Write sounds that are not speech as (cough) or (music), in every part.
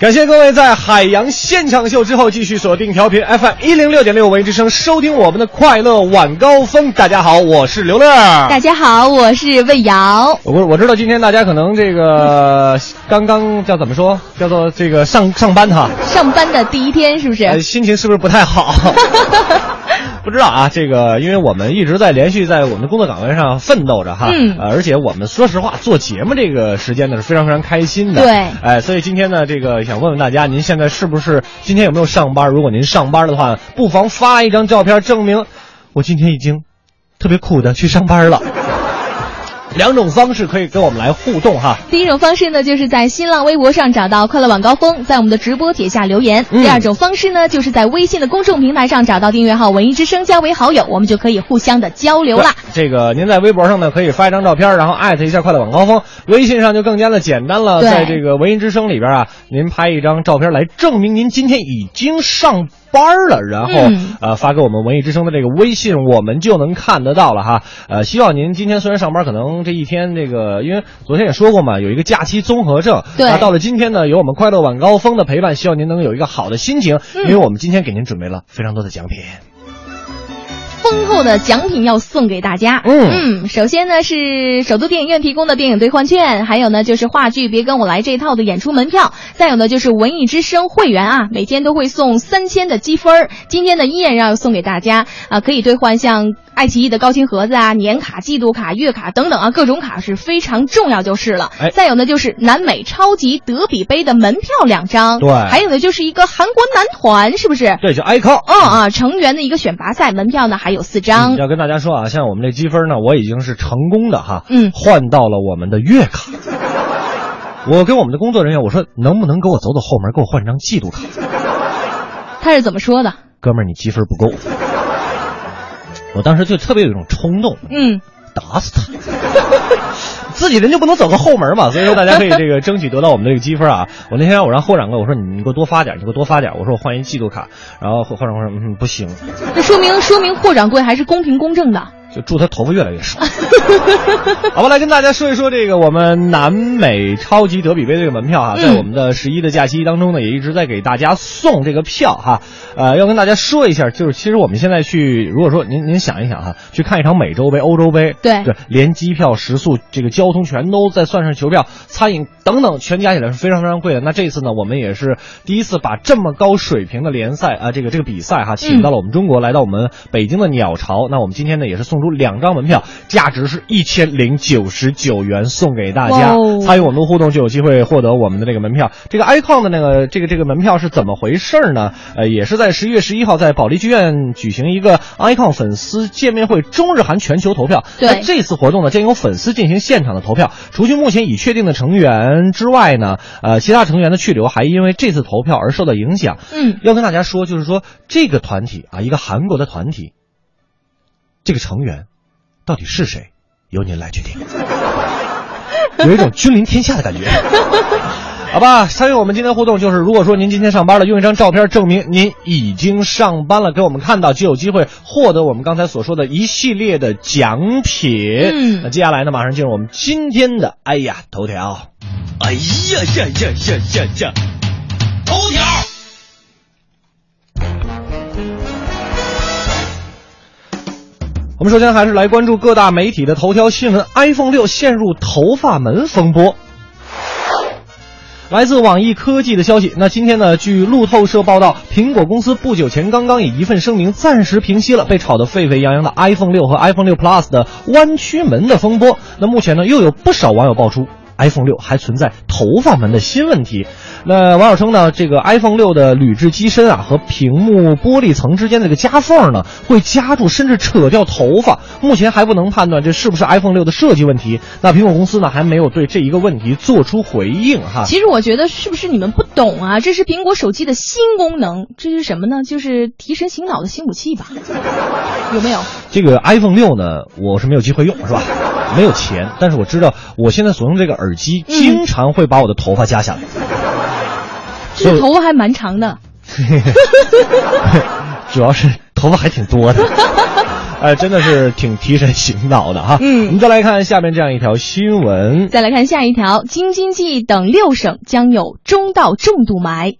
感谢各位在海洋现场秀之后继续锁定调频 FM 一零六点六文艺之声，收听我们的快乐晚高峰。大家好，我是刘乐。大家好，我是魏瑶。我我知道今天大家可能这个刚刚叫怎么说，叫做这个上上班哈，上班的第一天是不是？呃心情是不是不太好？(laughs) 不知道啊，这个因为我们一直在连续在我们的工作岗位上奋斗着哈，嗯呃而且我们说实话做节目这个时间呢是非常非常开心的，对哎，所以今天呢，这个想问问大家，您现在是不是今天有没有上班？如果您上班的话，不妨发一张照片证明我今天已经特别苦的去上班了。两种方式可以跟我们来互动哈。第一种方式呢，就是在新浪微博上找到“快乐晚高峰”，在我们的直播帖下留言。嗯第二种方式呢，就是在微信的公众平台上找到订阅号“文艺之声”，加为好友，我们就可以互相的交流啦。这个您在微博上呢可以发一张照片，然后艾特一下快乐晚高峰。微信上就更加的简单了，在这个文艺之声里边啊，您拍一张照片来证明您今天已经上班了，然后、嗯呃发给我们文艺之声的这个微信，我们就能看得到了哈。呃，希望您今天虽然上班，可能这一天这个，因为昨天也说过嘛，有一个假期综合症。对那到了今天呢，有我们快乐晚高峰的陪伴，希望您能有一个好的心情，嗯因为我们今天给您准备了非常多的奖品。丰厚的奖品要送给大家。嗯嗯首先呢是首都电影院提供的电影兑换券，还有呢就是话剧《别跟我来》这套的演出门票，再有呢就是文艺之声会员啊，每天都会送三千的积分儿。今天呢依然要送给大家啊，可以兑换像爱奇艺的高清盒子啊、年卡、季度卡、月卡等等啊，各种卡是非常重要就是了。哎再有呢就是南美超级德比杯的门票两张，对还有呢就是一个韩国男团，是不是？对，叫 icon。嗯啊，成员的一个选拔赛门票呢还有四张。要跟大家说啊，像我们这积分呢，我已经是成功的哈，嗯换到了我们的月卡。我跟我们的工作人员我说，能不能给我走走后门，给我换张季度卡？他是怎么说的？哥们儿，你积分不够。我当时就特别有一种冲动，嗯，打死他。(laughs) 自己人就不能走个后门嘛，所以说大家可以这个争取得到我们这个积分啊。我那天我让霍掌柜我说你你给我多发点，你给我多发点。我说我换一季度卡，然后霍霍掌柜说嗯不行，这说明说明霍掌柜还是公平公正的。就祝他头发越来越少。(laughs) 好吧，来跟大家说一说这个我们南美超级德比杯这个门票哈，嗯在我们的十一的假期当中呢，也一直在给大家送这个票哈。呃，要跟大家说一下，就是其实我们现在去，如果说您您想一想哈，去看一场美洲杯、欧洲杯，对对，连机票、食宿、这个交通全都再算上球票、餐饮等等，全加起来是非常非常贵的。那这次呢，我们也是第一次把这么高水平的联赛啊、这个这个比赛哈，请到了我们中国，来到我们北京的鸟巢。那我们今天呢，也是送出两张门票，价值是一千零九十九元送给大家。哦参与我们的互动就有机会获得我们的这个门票。这个 icon 的那个这个这个门票是怎么回事呢？呃，也是在十一月十一号在保利剧院举行一个 icon 粉丝见面会，中日韩全球投票。对那这次活动呢，将由粉丝进行现场的投票。除去目前已确定的成员之外呢，呃，其他成员的去留还因为这次投票而受到影响。嗯，要跟大家说，就是说这个团体啊，一个韩国的团体，这个成员到底是谁，由您来决定。有一种君临天下的感觉。好吧，参与我们今天互动，就是如果说您今天上班了，用一张照片证明您已经上班了，给我们看到，就有机会获得我们刚才所说的一系列的奖品。嗯那接下来呢，马上进入我们今天的哎呀头条。哎呀呀呀呀呀呀！头条。我们首先还是来关注各大媒体的头条新闻：iPhone 六陷入头发门风波。来自网易科技的消息，那今天呢，据路透社报道，苹果公司不久前刚刚以一份声明暂时平息了被炒得沸沸扬扬的 iPhone 六和 iPhone 六 Plus 的弯曲门的风波。那目前呢，又有不少网友爆出 iPhone 六还存在头发门的新问题。那网友称呢，这个 iPhone 六的铝制机身啊和屏幕玻璃层之间的这个夹缝呢，会夹住甚至扯掉头发。目前还不能判断这是不是 iPhone 六的设计问题。那苹果公司呢还没有对这一个问题做出回应哈。其实我觉得是不是你们不懂啊？这是苹果手机的新功能，这是什么呢？就是提神醒脑的新武器吧？有没有？这个 iPhone 六呢，我是没有机会用，是吧？没有钱，但是我知道我现在所用这个耳机嗯经常会把我的头发夹下来。这头发还蛮长的。(laughs) 主要是头发还挺多的。(laughs) 哎，真的是挺提神醒脑的哈。嗯我们再来看下面这样一条新闻。再来看下一条，京津冀等六省将有中到重度霾。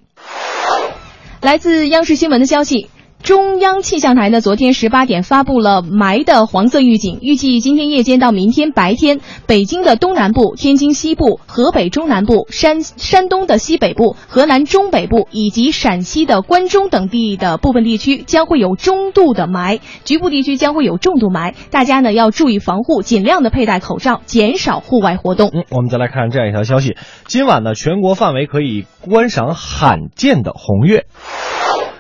来自央视新闻的消息。中央气象台呢，昨天十八点发布了霾的黄色预警，预计今天夜间到明天白天，北京的东南部、天津西部、河北中南部、山山东的西北部、河南中北部以及陕西的关中等地的部分地区将会有中度的霾，局部地区将会有重度霾，大家呢要注意防护，尽量的佩戴口罩，减少户外活动。嗯，我们再来看这样一条消息：今晚呢，全国范围可以观赏罕见的红月。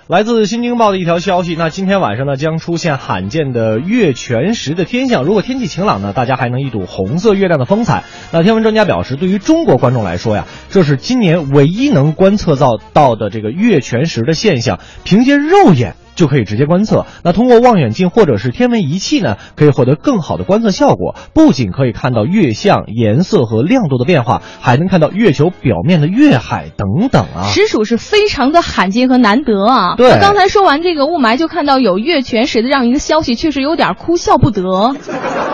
来自《新京报》的一条消息，那今天晚上呢将出现罕见的月全食的天象。如果天气晴朗呢，大家还能一睹红色月亮的风采。那天文专家表示，对于中国观众来说呀，这是今年唯一能观测到到的这个月全食的现象，凭借肉眼。就可以直接观测。那通过望远镜或者是天文仪器呢，可以获得更好的观测效果。不仅可以看到月相颜色和亮度的变化，还能看到月球表面的月海等等啊。实属是非常的罕见和难得啊！对刚才说完这个雾霾，就看到有月全食的这样一个消息，确实有点哭笑不得，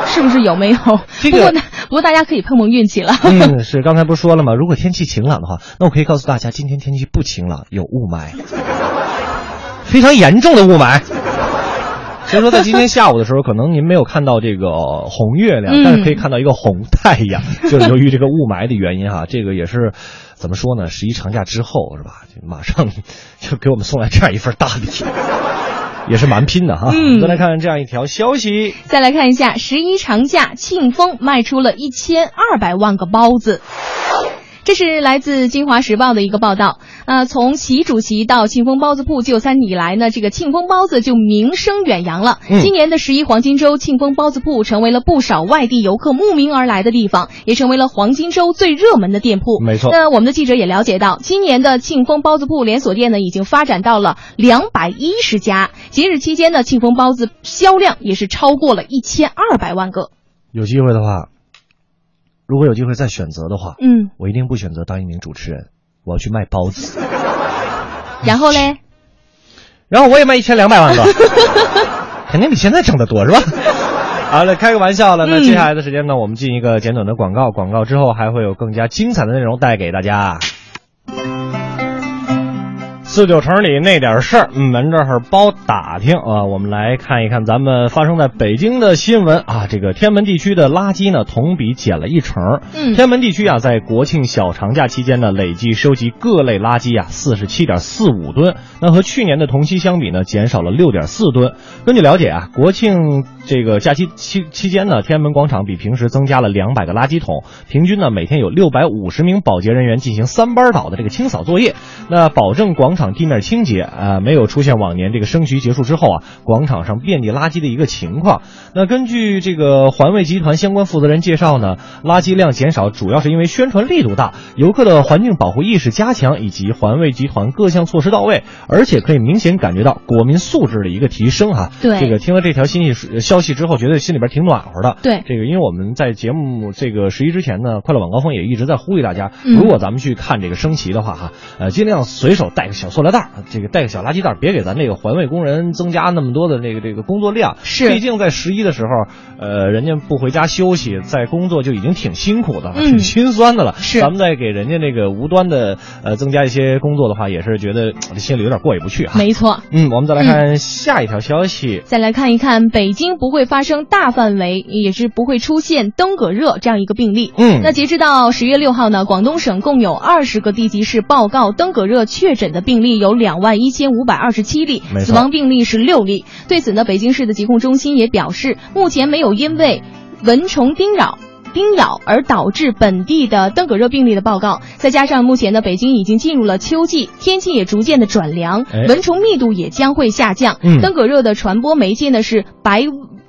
是不是有没有？这个不过呢，不过大家可以碰碰运气了。嗯，是刚才不是说了吗？如果天气晴朗的话，那我可以告诉大家，今天天气不晴朗，有雾霾，非常严重的雾霾。所以说，在今天下午的时候，可能您没有看到这个红月亮，嗯但是可以看到一个红太阳，就是由于这个雾霾的原因哈，这个也是怎么说呢？十一长假之后是吧？就马上 (laughs) 就给我们送来这样一份大礼，也是蛮拼的哈。嗯再来看这样一条消息，再来看一下，十一长假，庆丰卖出了一千二百万个包子。这是来自《京华时报》的一个报道。呃，从习主席到庆丰包子铺就餐以来呢，这个庆丰包子就名声远扬了。嗯今年的十一黄金周，庆丰包子铺成为了不少外地游客慕名而来的地方，也成为了黄金周最热门的店铺。没错那我们的记者也了解到，今年的庆丰包子铺连锁店呢，已经发展到了两百一十家。节日期间呢，庆丰包子销量也是超过了一千二百万个。有机会的话，如果有机会再选择的话，嗯，我一定不选择当一名主持人，我要去卖包子，(laughs) 然后嘞，(laughs) 然后我也卖一千两百万个，(laughs) 肯定比现在挣得多是吧？好了，开个玩笑了。那嗯接下来的时间呢，我们进一个简短的广告，广告之后还会有更加精彩的内容带给大家。四九城里那点事儿，嗯，门这儿包打听啊。我们来看一看咱们发生在北京的新闻啊。这个天安门地区的垃圾呢，同比减了一成。嗯天安门地区啊，在国庆小长假期间呢，累计收集各类垃圾啊四十七点四五吨，那和去年的同期相比呢，减少了六点四吨。根据了解啊，国庆这个假期期期间呢，天安门广场比平时增加了两百个垃圾桶，平均呢每天有六百五十名保洁人员进行三班倒的这个清扫作业，那保证广场地面清洁啊、没有出现往年这个升旗结束之后啊，广场上遍地垃圾的一个情况。那根据这个环卫集团相关负责人介绍呢，垃圾量减少主要是因为宣传力度大，游客的环境保护意识加强，以及环卫集团各项措施到位，而且可以明显感觉到国民素质的一个提升哈、对这个听了这条信息消息之后，觉得心里边挺暖和的。对这个，因为我们在节目这个十一之前呢，快乐晚高峰也一直在呼吁大家，嗯如果咱们去看这个升旗的话哈，呃，尽量随手带个小塑料袋，这个带个小垃圾袋，别给咱这个环卫工人增加那么多的这个这个工作量。是毕竟在十一的时候，呃，人家不回家休息，在工作就已经挺辛苦的了，嗯挺心酸的了。是咱们再给人家那个无端的呃增加一些工作的话，也是觉得呃心里有点过意不去啊。没错。嗯，我们再来看下一条消息。再来看一看，北京不会发生大范围，也是不会出现登革热这样一个病例。嗯那截止到十月六号呢，广东省共有二十个地级市报告登革热确诊的病例有两万一千五百二十七例死亡病例是六例。对此呢，北京市的疾控中心也表示，目前没有因为蚊虫叮扰。叮咬而导致本地的登革热病例的报告，再加上目前呢，北京已经进入了秋季，天气也逐渐的转凉哎，蚊虫密度也将会下降。嗯登革热的传播媒介呢是白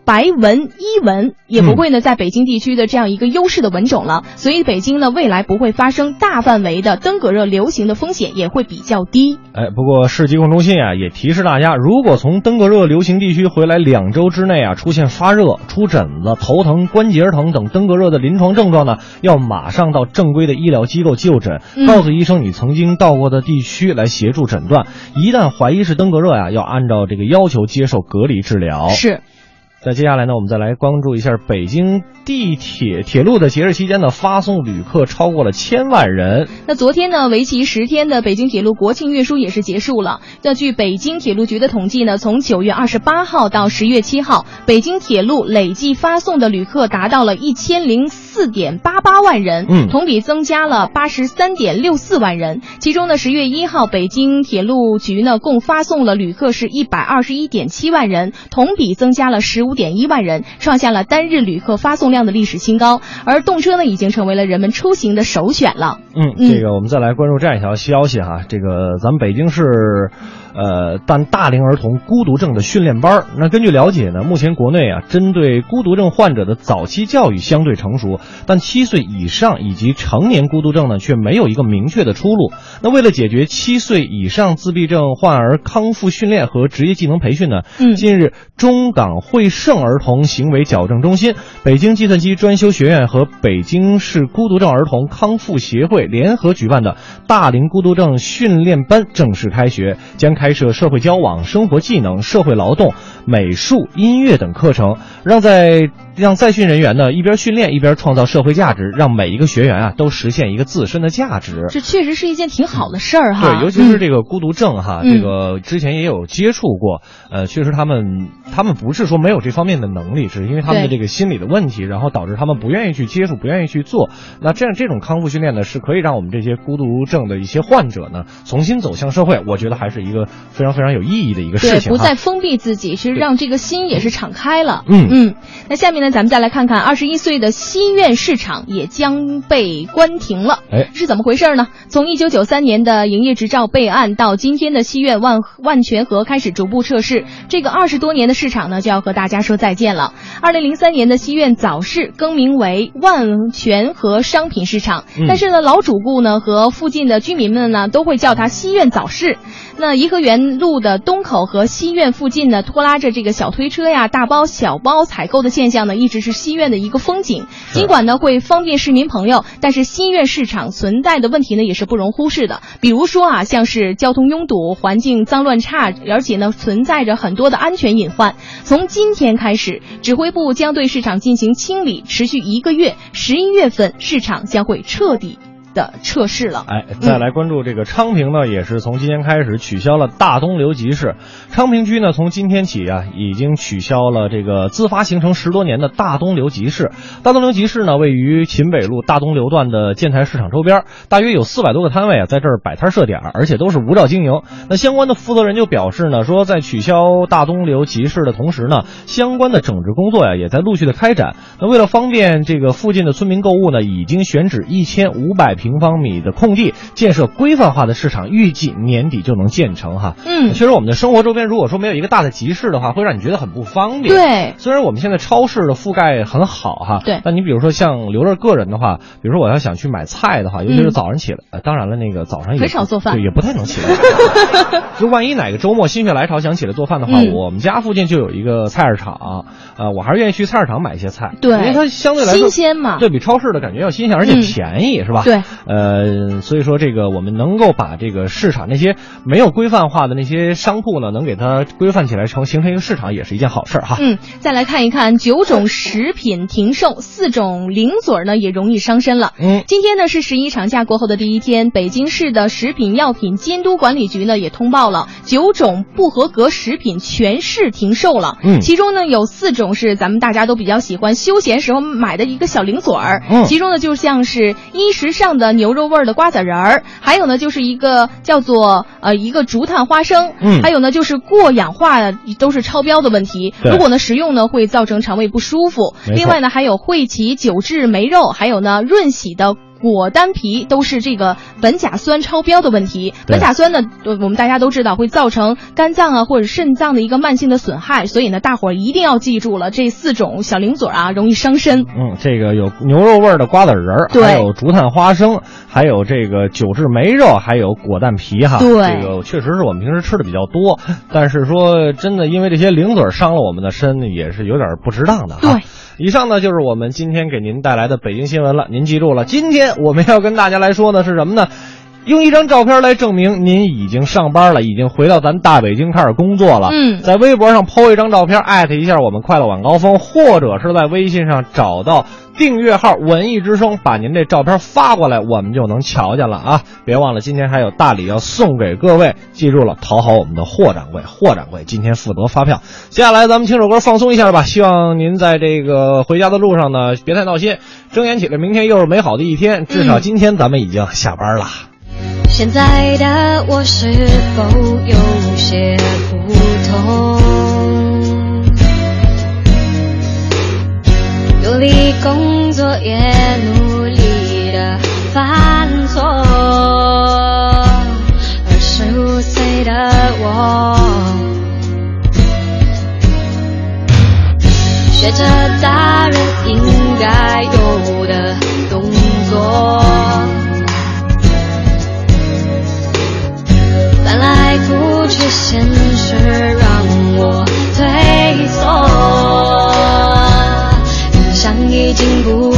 白蚊、伊蚊，也不会呢在北京地区的这样一个优势的蚊种了，所以北京呢未来不会发生大范围的登革热流行的风险也会比较低。哎，不过市疾控中心啊也提示大家，如果从登革热流行地区回来两周之内啊出现发热、出疹子、头疼、关节疼等登革热的临床症状呢，要马上到正规的医疗机构就诊，嗯告诉医生你曾经到过的地区来协助诊断。一旦怀疑是登革热呀、要按照这个要求接受隔离治疗。是，那接下来呢，我们再来关注一下北京地铁铁路的节日期间呢，发送旅客超过了千万人。那昨天呢，为期十天的北京铁路国庆运输也是结束了。那据北京铁路局的统计呢，从九月二十八号到十月七号，北京铁路累计发送的旅客达到了一千零四点八八万人，嗯同比增加了八十三点六四万人。其中呢，十月一号，北京铁路局呢共发送了旅客是一百二十一点七万人，同比增加了十五点一万人，创下了单日旅客发送量的历史新高。而动车呢，已经成为了人们出行的首选了。嗯，嗯这个我们再来关注这样一条消息哈，这个咱们北京市，呃，办大龄儿童孤独症的训练班。那根据了解呢，目前国内啊，针对孤独症患者的早期教育相对成熟，但七岁以上以及成年孤独症呢，却没有一个明确的出路。那为了解决七岁以上自闭症患儿康复训练和职业技能培训呢，嗯近日中港汇盛儿童行为矫正中心、北京计算机专修学院和北京市孤独症儿童康复协会联合举办的大龄孤独症训练班正式开学，将开设社会交往、生活技能、社会劳动、美术、音乐等课程，让在让在训人员呢一边训练一边创造社会价值，让每一个学员啊都实现一个自身的价值。这确实是一件挺好的事儿哈。对，尤其是这个孤独症哈，嗯这个之前也有接触过，呃，确实他们他们不是说没有这方面的能力，只是因为他们的这个心理的问题，然后导致他们不愿意去接触，不愿意去做。那这样这种康复训练呢，是可以让我们这些孤独症的一些患者呢重新走向社会，我觉得还是一个非常非常有意义的一个事，情哈。不再封闭自己，其实让这个心也是敞开了。嗯嗯，那下面呢，咱们再来看看二十一岁的西苑市场也将被关停了。哎是怎么回事呢？从一九九三年的营业执照备案到今天的西苑万万泉河开始逐步测试，这个二十多年的市场呢，就要和大家说再见了。二零零三年的西苑早市更名为万泉河商品市场，嗯但是呢，老主顾呢和附近的居民们呢都会叫它西苑早市。那颐和园路的东口和西苑附近呢，拖拉着这个小推车呀、大包小包采购的现象呢，一直是西苑的一个风景。尽管呢会方便市民朋友，但是西苑市场存在的问题呢也是不容忽视的。比如说啊，像是交通拥堵、环境脏乱差，而且呢存在着很多的安全隐患。从今天开始，指挥部将对市场进行清理，持续一个月，十一月份市场将会彻底的测试了。哎，再来关注这个昌平呢，也是从今天开始取消了大东流集市。昌平区呢，从今天起啊，已经取消了这个自发形成十多年的大东流集市。大东流集市呢，位于秦北路大东流段的建材市场周边，大约有四百多个摊位啊，在这儿摆摊设点，而且都是无照经营。那相关的负责人就表示呢，说在取消大东流集市的同时呢，相关的整治工作呀，也在陆续的开展。那为了方便这个附近的村民购物呢，已经选址一千五百平方米的空地，建设规范化的市场，预计年底就能建成哈。嗯确实我们的生活周边如果说没有一个大的集市的话，会让你觉得很不方便。。对，虽然我们现在超市的覆盖很好哈，对但你比如说像刘乐个人的话，比如说我要想去买菜的话，尤其是嗯早上起来，呃当然了，那个早上也很少做饭对，也不太能起来。(laughs) 就万一哪个周末心血来潮想起来做饭的话，嗯我们家附近就有一个菜市场，呃，我还是愿意去菜市场买一些菜，对因为它相对来说新鲜嘛对比超市的感觉要新鲜，而且嗯便宜，是吧？对，呃，所以说这个我们能够把这个市场那些没有规范化的那些商铺呢，能给它规范起来，成形成一个市场，也是一件好事儿哈。嗯，再来看一看九种食品停售，四种零嘴儿呢也容易伤身了。嗯今天呢是十一长假过后的第一天，北京市的食品药品监督管理局呢也通报了九种不合格食品全市停售了。嗯其中呢有四种是咱们大家都比较喜欢休闲时候买的一个小零嘴儿，嗯其中呢就像是衣食上的牛肉味儿的瓜子仁儿，还有呢就是一个叫做呃一个竹炭花生，嗯还有呢就是过氧化都是超标的问题，对如果呢食用呢会造成肠胃不舒服。另外呢还有惠奇九制梅肉，还有呢润喜的。果丹皮都是这个苯甲酸超标的问题。苯甲酸呢，呃我们大家都知道会造成肝脏啊或者肾脏的一个慢性的损害，所以呢，大伙儿一定要记住了这四种小零嘴儿啊，容易伤身。嗯，这个有牛肉味儿的瓜子仁儿，还有竹炭花生，还有这个九制梅肉，还有果蛋皮哈。对这个确实是我们平时吃的比较多，但是说真的，因为这些零嘴儿伤了我们的身，也是有点不值当的哈。对。以上呢就是我们今天给您带来的北京新闻了，您记住了，今天我们要跟大家来说的是什么呢？用一张照片来证明您已经上班了，已经回到咱大北京开始工作了。嗯在微博上 po 一张照片，艾特一下我们快乐晚高峰，或者是在微信上找到订阅号“文艺之声”，把您这照片发过来，我们就能瞧见了啊！别忘了，今天还有大礼要送给各位，记住了，讨好我们的霍掌柜。霍掌柜今天负责发票。接下来咱们听首歌放松一下吧，希望您在这个回家的路上呢，别太闹心，睁眼起来，明天又是美好的一天。至少今天咱们已经下班了。现在的我是否有些不同？努力工作，也努力的犯错。二十五岁的我，学着大人应该有的动作。翻来覆去，现实让我退缩，印象已经不够，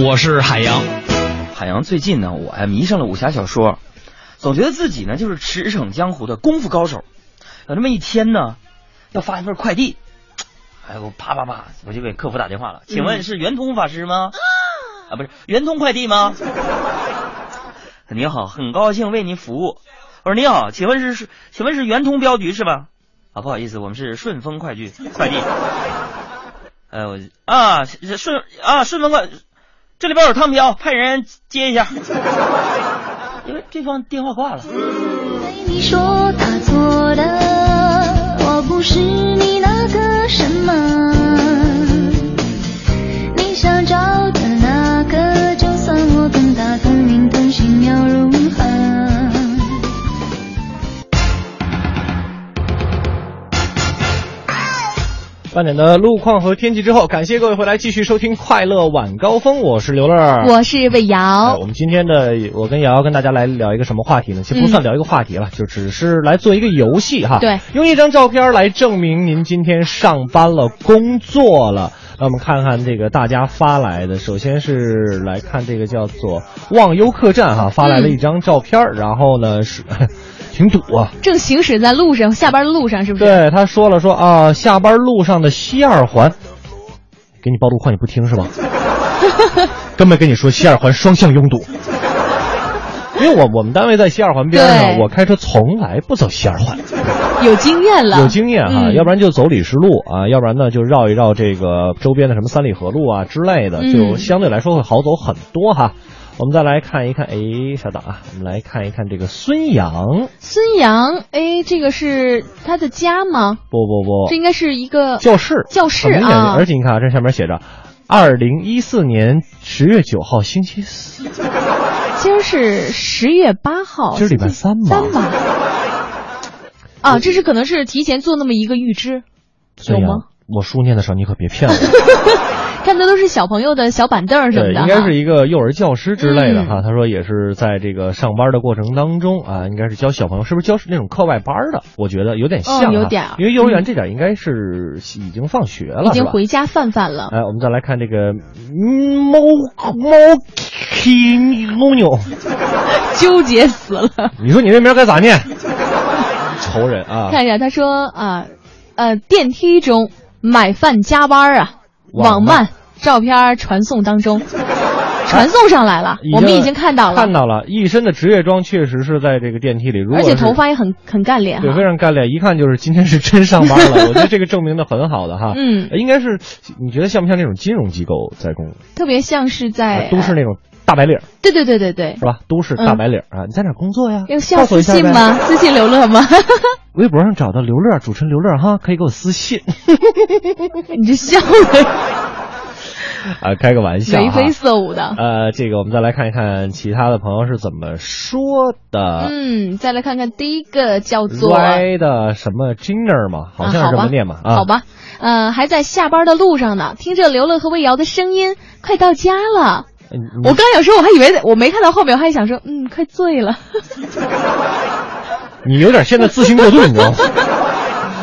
我是海洋。海洋最近呢，我呀迷上了武侠小说，总觉得自己呢就是驰骋江湖的功夫高手。有那么一天呢，要发一份快递，哎，我啪啪啪，我就给客服打电话了，请问是圆通法师吗？啊，不是圆通快递吗？(laughs) 你好，很高兴为您服务。我说你好，请问是请问是圆通镖局是吧？啊，不好意思，我们是顺丰快递快递。(laughs) 呃，我啊顺啊顺丰快，这里边有汤瓢，派人接一下。因为对方电话挂了。对你说他错了，我不是你那个什么，你想找的那个，就算我跟他同名同姓又如半点的路况和天气之后，感谢各位回来继续收听《快乐晚高峰》，我是刘乐，我是魏哎瑶我。们今天的我跟瑶瑶跟大家来聊一个什么话题呢？其实不算聊一个话题了，就只是来做一个游戏哈。对，用一张照片来证明您今天上班了、工作了。那我们看看这个大家发来的，首先是来看这个叫做忘忧客栈哈，发来了一张照片，然后呢是挺堵啊。正行驶在路上，下班的路上是不是？对，他说了说啊，下班路上的西二环，给你报路况你不听是吧？(laughs) 根本跟你说西二环双向拥堵，因为我我们单位在西二环边上，我开车从来不走西二环，有经验了，有经验哈，嗯要不然就走李石路啊，要不然呢就绕一绕这个周边的什么三里河路啊之类的，嗯就相对来说会好走很多哈。我们再来看一看，哎，稍等啊，我们来看一看这个孙杨，孙杨，哎，这个是他的家吗？不不不这，应该是一个教室，教室啊而且你看啊，这上面写着，二零一四年十月九号星期四，今儿是十月八号，今儿礼拜三嘛三吧？啊，这是可能是提前做那么一个预知，孙吗？，我书念的时候，你可别骗我。(laughs) 看的都是小朋友的小板凳什么，的，应该是一个幼儿教师之类的嗯哈。他说也是在这个上班的过程当中啊，应该是教小朋友，是不是教那种课外班的？我觉得有点像、哦有点儿因为幼儿园嗯这点应该是已经放学了，已经回家饭饭了。哎，我们再来看这个嗯猫猫 k 牛牛，纠结死了。你说你这名该咋念？仇人啊！看一下，他说啊，呃，电梯中买饭加班啊，网网慢慢照片传送当中，(laughs) 传送上来了，我们已经看到了，看到了，一身的职业装确实是在这个电梯里，如果而且头发也很很干练对，非。常干练，一看就是今天是真上班了。(laughs) 我觉得这个证明的很好的哈。嗯应该是你觉得像不像那种金融机构在工？特别像是在都市那种大白领对对对对对是，吧？都市大白领儿啊，你在哪工作呀？要私信吗？？(laughs) 私信刘乐吗？(laughs) 微博上找到刘乐，主持人刘乐哈，可以给我私信 (laughs) 你这笑的啊，开个玩笑。眉飞色舞的。呃，这个我们再来看一看其他的朋友是怎么说的。嗯，再来看看第一个叫做的什么 Jinner 嘛，好像是这么念嘛啊。好吧，呃，还在下班的路上呢，听着刘乐和魏瑶的声音，快到家了。嗯，我刚有时候我还以为我没看到后面，我还想说，嗯，快醉了。你有点现在自信过度，你知道吗？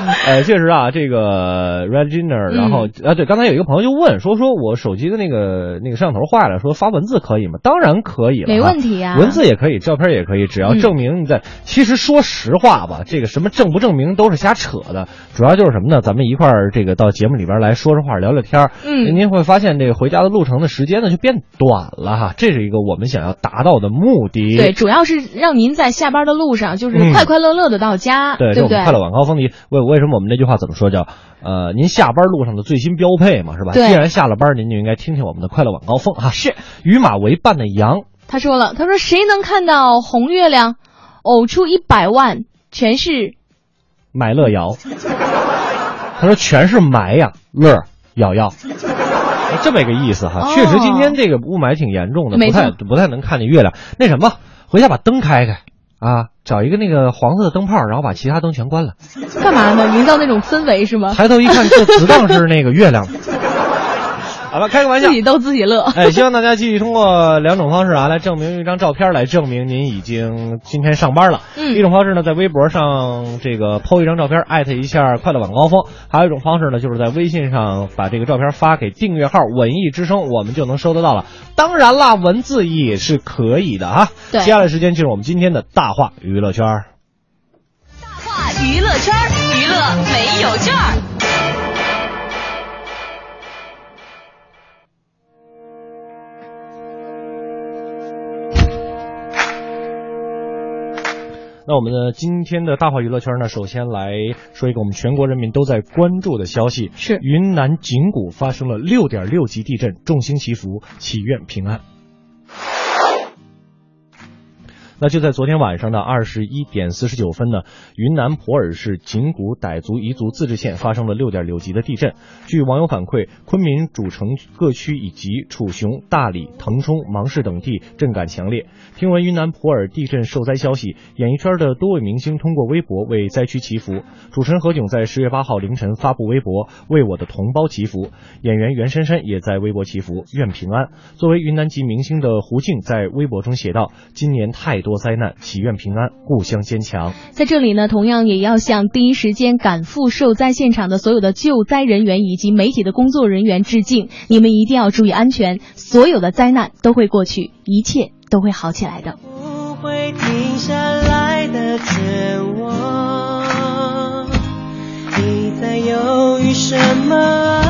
呃，确实啊，这个 Regina，然后、嗯啊，对，刚才有一个朋友就问说，说我手机的那个那个摄像头坏了，说发文字可以吗？当然可以了，没问题啊文字也可以，照片也可以，只要嗯证明你在。其实说实话吧，这个什么证不证明都是瞎扯的，主要就是什么呢？咱们一块儿这个到节目里边来说说话，聊聊天儿嗯您会发现这个回家的路程的时间呢就变短了哈，这是一个我们想要达到的目的。对，主要是让您在下班的路上，就是嗯快快乐乐的到家，对，对不对？快乐晚高峰的为为什么我们那句话怎么说叫呃，您下班路上的最新标配嘛，是吧？对既然下了班，您就应该听听我们的快乐晚高峰哈。是与马为伴的羊，他说了，他说谁能看到红月亮，呕出一百万，全是买乐瑶。(laughs) 他说全是埋呀，乐儿瑶瑶。这么一个意思哈，哦确实今天这个雾霾挺严重的，不太不太能看见月亮。那什么，回家把灯开开啊，找一个那个黄色的灯泡，然后把其他灯全关了。干嘛呢？营造那种氛围是吗？抬头一看，这子当 (laughs) 是那个月亮。好了，开个玩笑自。己逗自己乐。哎，希望大家继续通过两种方式啊，来证明一张照片，来证明您已经今天上班了。嗯一种方式呢，在微博上这个 PO 一张照片，艾特一下快乐晚高峰；还有一种方式呢，就是在微信上把这个照片发给订阅号“文艺之声”，我们就能收得到了。当然啦，文字也是可以的啊。对接下来时间进入我们今天的大话娱乐圈大。话娱乐圈，娱乐没有券那我们呢，今天的大话娱乐圈呢，首先来说一个我们全国人民都在关注的消息：是云南景谷发生了六点六级地震，众星祈福，祈愿平安。那就在昨天晚上的二十一点四十九分呢，云南普洱市景谷傣族彝族自治县发生了六点六级的地震。据网友反馈，昆明主城各区以及楚雄、大理、腾冲、芒市等地震感强烈。听闻云南普洱地震受灾消息，演艺圈的多位明星通过微博为灾区祈福。主持人何炅在十月八号凌晨发布微博为我的同胞祈福，演员袁姗姗也在微博祈福，愿平安。作为云南籍明星的胡静在微博中写道：“今年太多灾难，祈愿平安，故乡坚强。”在这里呢，同样也要向第一时间赶赴受灾现场的所有的救灾人员以及媒体的工作人员致敬。你们一定要注意安全，所有的灾难都会过去，一切都会好起来的。不会停下来的漩涡，你在犹豫什么？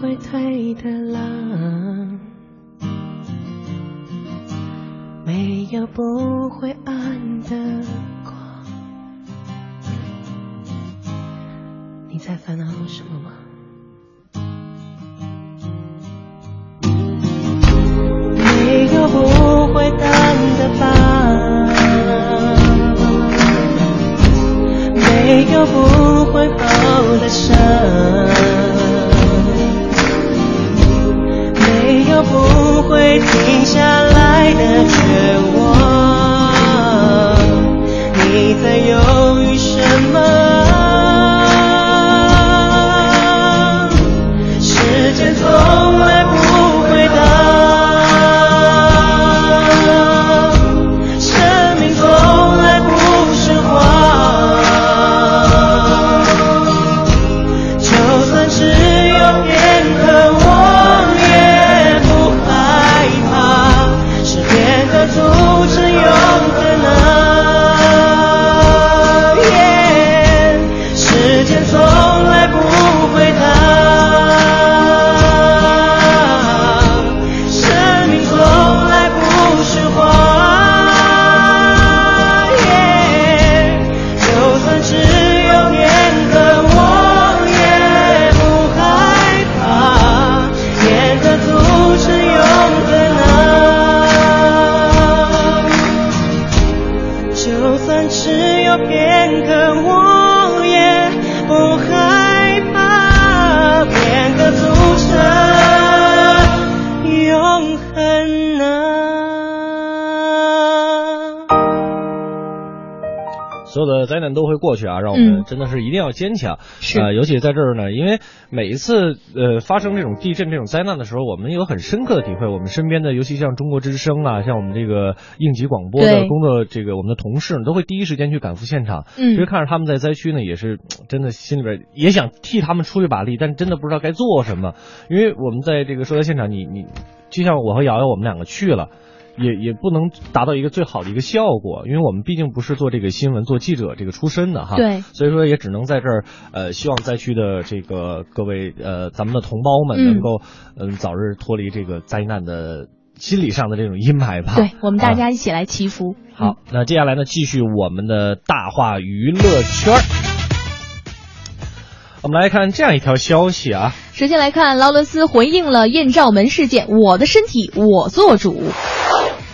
会退的浪，没有不会暗的光。你在烦恼什么吗？没有不会淡的疤，没有不会好的伤，有不会停下来的绝望。你在犹豫什么？让我们嗯真的是一定要坚强。是呃，尤其在这儿呢，因为每一次呃发生这种地震、这种灾难的时候，我们有很深刻的体会。我们身边的，尤其像中国之声啊，像我们这个应急广播的工作，这个我们的同事呢，都会第一时间去赶赴现场。嗯其实看着他们在灾区呢，也是真的心里边也想替他们出一把力，但真的不知道该做什么。因为我们在这个受灾现场，你你就像我和瑶瑶，我们两个去了。也也不能达到一个最好的一个效果，因为我们毕竟不是做这个新闻、做记者这个出身的哈。对所以说也只能在这儿，呃，希望灾区的这个各位呃咱们的同胞们嗯能够嗯、早日脱离这个灾难的心理上的这种阴霾吧。对我们大啊家一起来祈福。好，那接下来呢，继续我们的大话娱乐圈儿。我们来看这样一条消息啊，首先来看劳伦斯回应了艳照门事件：“我的身体我做主。”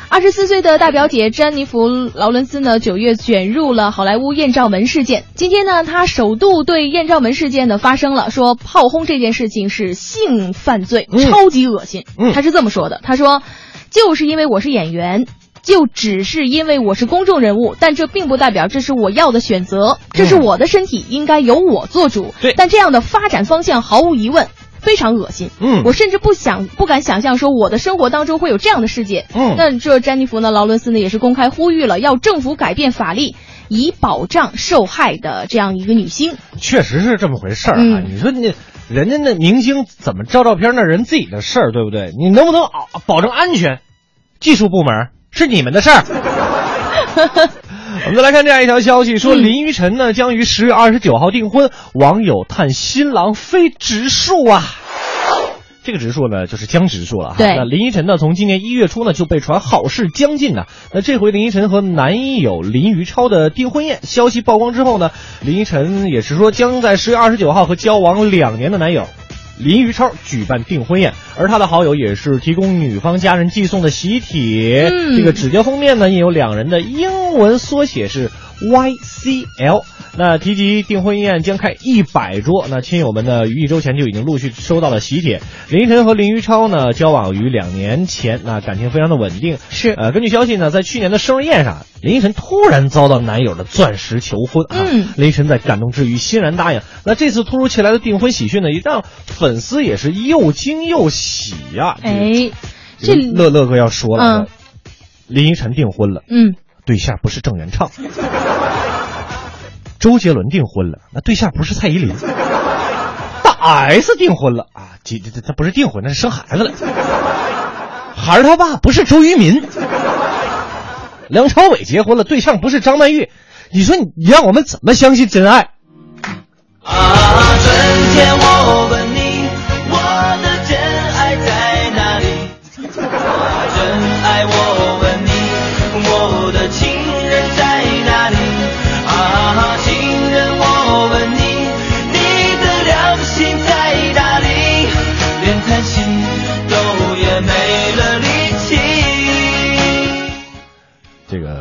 二十四岁的大表姐詹妮弗·劳伦斯呢，九月卷入了好莱坞艳照门事件。今天呢，她首度对艳照门事件呢发声了，说炮轰这件事情是性犯罪，嗯超级恶心。嗯她是这么说的，她说，就是因为我是演员。就只是因为我是公众人物，但这并不代表这是我要的选择，这是我的身体，应该由我做主。对但这样的发展方向毫无疑问非常恶心。嗯我甚至不想不敢想象说我的生活当中会有这样的世界。嗯那这詹妮弗呢，劳伦斯呢也是公开呼吁了，要政府改变法律，以保障受害的这样一个女星。确实是这么回事儿啊。嗯你说你人家那明星怎么照照片，那人自己的事儿，对不对？你能不能保保证安全？技术部门是你们的事儿。(laughs) 我们再来看这样一条消息，说嗯林依晨呢将于十月二十九号订婚，网友叹新郎非植树啊。这个植树呢，就是江直树了哈。那林依晨呢，从今年一月初呢就被传好事将近呢。那这回林依晨和男友林于超的订婚宴消息曝光之后呢，林依晨也是说将在十月二十九号和交往两年的男友林于超举办订婚宴，而他的好友也是提供女方家人寄送的喜帖。嗯这个纸胶封面呢印有两人的英文缩写是 YCL。那提及订婚宴将开一百桌，那亲友们呢于一周前就已经陆续收到了喜帖。林依晨和林于超呢交往于两年前，那感情非常的稳定。是呃，根据消息呢，在去年的生日宴上，林依晨突然遭到男友的钻石求婚啊。嗯林依晨在感动之余欣然答应。那这次突如其来的订婚喜讯呢，也让粉丝也是又惊又喜呀、哎，这这乐乐哥要说了，嗯林依晨订婚了，嗯，对象不是郑元畅。周杰伦订婚了，那对象不是蔡依林。大 S 订婚了啊，这这这不是订婚，那是生孩子了。孩儿他爸不是周渝民。梁朝伟结婚了，对象不是张曼玉。你说你你让我们怎么相信真爱？啊，春天我们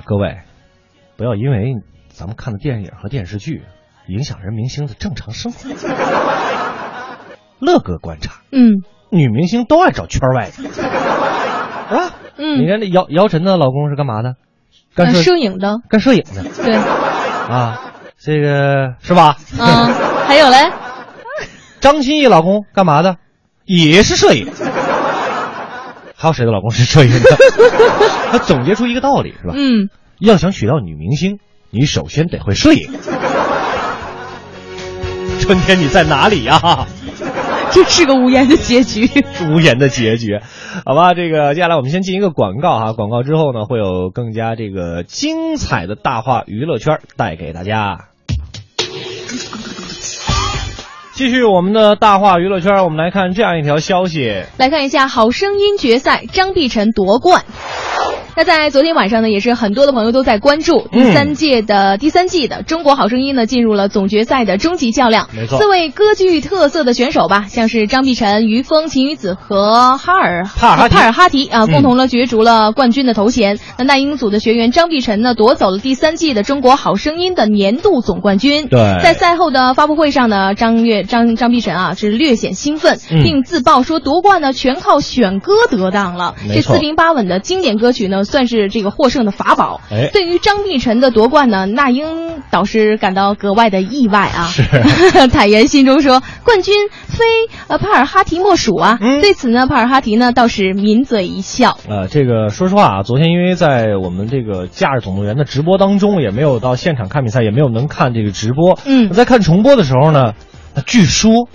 各位，不要因为咱们看的电影和电视剧影响人明星的正常生活。(laughs) 乐哥观察，嗯女明星都爱找圈外的，啊？嗯你看那姚姚晨的老公是干嘛的？干呃摄摄影的，干摄影的对，啊，这个是吧？嗯，还有嘞，(laughs) 张歆艺老公干嘛的？也是摄影。还有谁的老公是摄影的？(laughs) 他总结出一个道理是吧？嗯，要想娶到女明星，你首先得会摄影。(laughs) 春天你在哪里呀、(laughs) 这是个无言的结局。无言的结局，好吧？这个接下来我们先进一个广告哈，广告之后呢，会有更加这个精彩的大话娱乐圈带给大家。继续我们的大话娱乐圈，我们来看这样一条消息。来看一下《好声音》决赛，张碧晨夺冠。那在昨天晚上呢，也是很多的朋友都在关注第三届的、第三季的《中国好声音》呢，进入了总决赛的终极较量。没错四位歌剧特色的选手吧，像是张碧晨、于峰、秦宇子和哈尔帕尔哈提帕尔哈提啊，嗯共同呢角逐了冠军的头衔。那那英组的学员张碧晨呢，夺走了第三季的《中国好声音》的年度总冠军。对在赛后的发布会上呢，张悦张张碧晨啊是略显兴奋，嗯并自曝说夺冠呢全靠选歌得当了。这四平八稳的经典歌曲呢，算是这个获胜的法宝。哎对于张碧晨的夺冠呢，那英导师感到格外的意外啊。是 (laughs) 坦言心中说，冠军非呃帕尔哈提莫属啊。嗯对此呢，帕尔哈提呢倒是抿嘴一笑。呃，这个说实话啊，昨天因为在我们这个《假日总动员》的直播当中，也没有到现场看比赛，也没有能看这个直播。嗯在看重播的时候呢，据说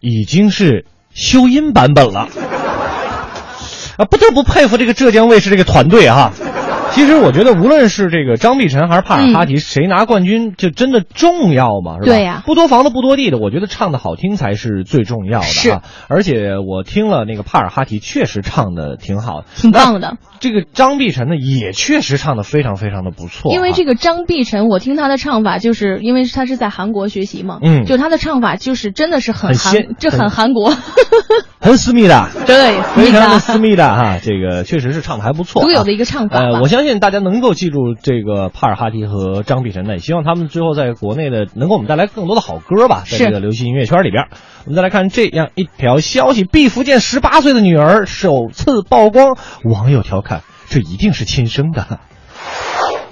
已经是修音版本了。啊，不得不佩服这个浙江卫视这个团队哈、其实我觉得，无论是这个张碧晨还是帕尔哈提，谁拿冠军就真的重要吗？是吧？对呀不多房子不多地的，我觉得唱的好听才是最重要的是啊。而且我听了那个帕尔哈提，确实唱的挺好，挺棒的。这个张碧晨呢，也确实唱的非常非常的不错啊。因为这个张碧晨，我听他的唱法，就是因为他是在韩国学习嘛，嗯就他的唱法就是真的是很韩，这很很韩国，很私密的，(laughs) 对，非常的私私密的哈，这个确实是唱的还不错啊，独有的一个唱法吧呃，我相信大家能够记住这个帕尔哈提和张碧晨的，也希望他们之后在国内的能给我们带来更多的好歌吧，在这个流行音乐圈里边。我们再来看这样一条消息：毕福剑十八岁的女儿首次曝光，网友调侃这一定是亲生的。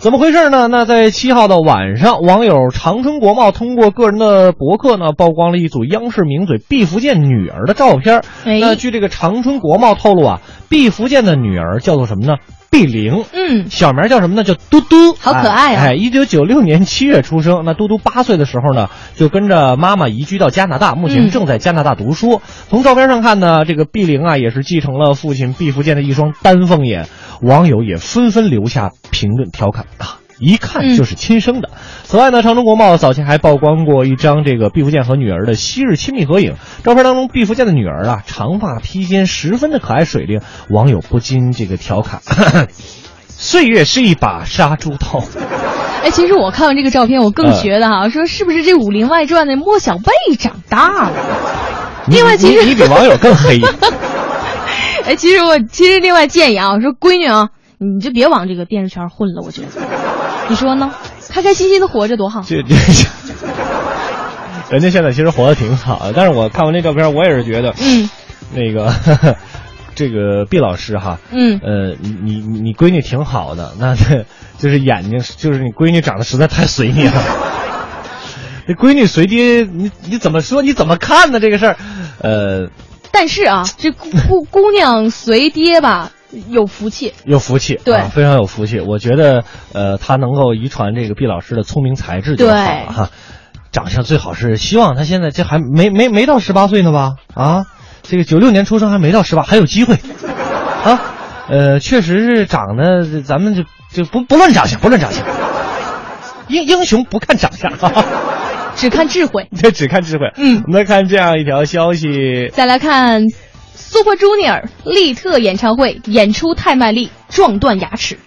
怎么回事呢？那在七号的晚上，网友长春国贸通过个人的博客呢，曝光了一组央视名嘴毕福剑女儿的照片。哎那据这个长春国贸透露啊，毕福剑的女儿叫做什么呢？毕玲。嗯，小名叫什么呢？叫嘟嘟，好可爱啊哎，一九九六年七月出生。那嘟嘟八岁的时候呢，就跟着妈妈移居到加拿大，目前嗯正在加拿大读书。从照片上看呢，这个毕玲啊，也是继承了父亲毕福剑的一双丹凤眼。网友也纷纷留下评论调侃啊。一看就是亲生的。此外呢，长春国贸早前还曝光过一张这个毕福剑和女儿的昔日亲密合影。照片当中，毕福剑的女儿啊，长发披肩，十分的可爱水灵。网友不禁这个调侃：(laughs) 岁月是一把杀猪刀。哎，其实我看完这个照片，我更呃觉得哈，说是不是这《武林外传》的莫小贝长大了？另外，其实你你比网友更黑。(laughs) (laughs) 哎，其实我其实另外建议啊，我说闺女啊，你就别往这个电视圈混了，我觉得，你说呢？开开心心的活着多好。这这，人家现在其实活得挺好的，但是我看完这照片，我也是觉得，嗯，那个这个毕老师哈，嗯呃，你你你你闺女挺好的，那这就是眼睛，就是你闺女长得实在太随你了。(laughs) 这闺女随爹，你你怎么说？你怎么看呢？这个事儿，呃，但是啊，(laughs) 这姑姑姑娘随爹吧，有福气。有福气，对啊非常有福气。我觉得，呃，他能够遗传这个毕老师的聪明才智就好了对哈。长相最好是，希望他现在这还没没没到十八岁呢吧？啊，这个九六年出生还没到十八，还有机会 (laughs) 啊。呃，确实是长得，咱们就就不不论长相，不论长相，英英雄不看长相，(laughs) 只看智慧。这 (laughs) 只看智慧。嗯我们来看这样一条消息，再来看 Super Junior 利特演唱会，演出太卖力，撞断牙齿。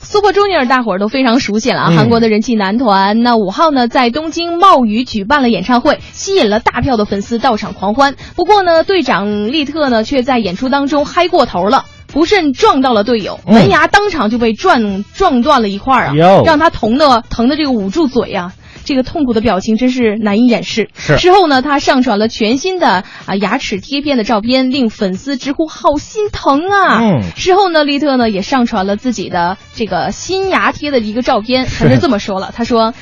Super Junior 大伙儿都非常熟悉了啊，嗯韩国的人气男团。那五号呢，在东京冒雨举办了演唱会，吸引了大票的粉丝到场狂欢。不过呢，队长利特呢，却在演出当中嗨过头了。不慎撞到了队友，嗯门牙当场就被撞撞断了一块儿啊，让他疼的疼的这个捂住嘴啊，这个痛苦的表情真是难以掩饰。是之后呢，他上传了全新的啊牙齿贴片的照片，令粉丝直呼好心疼啊。嗯事后呢，利特呢也上传了自己的这个新牙贴的一个照片，他是这么说了，他说：“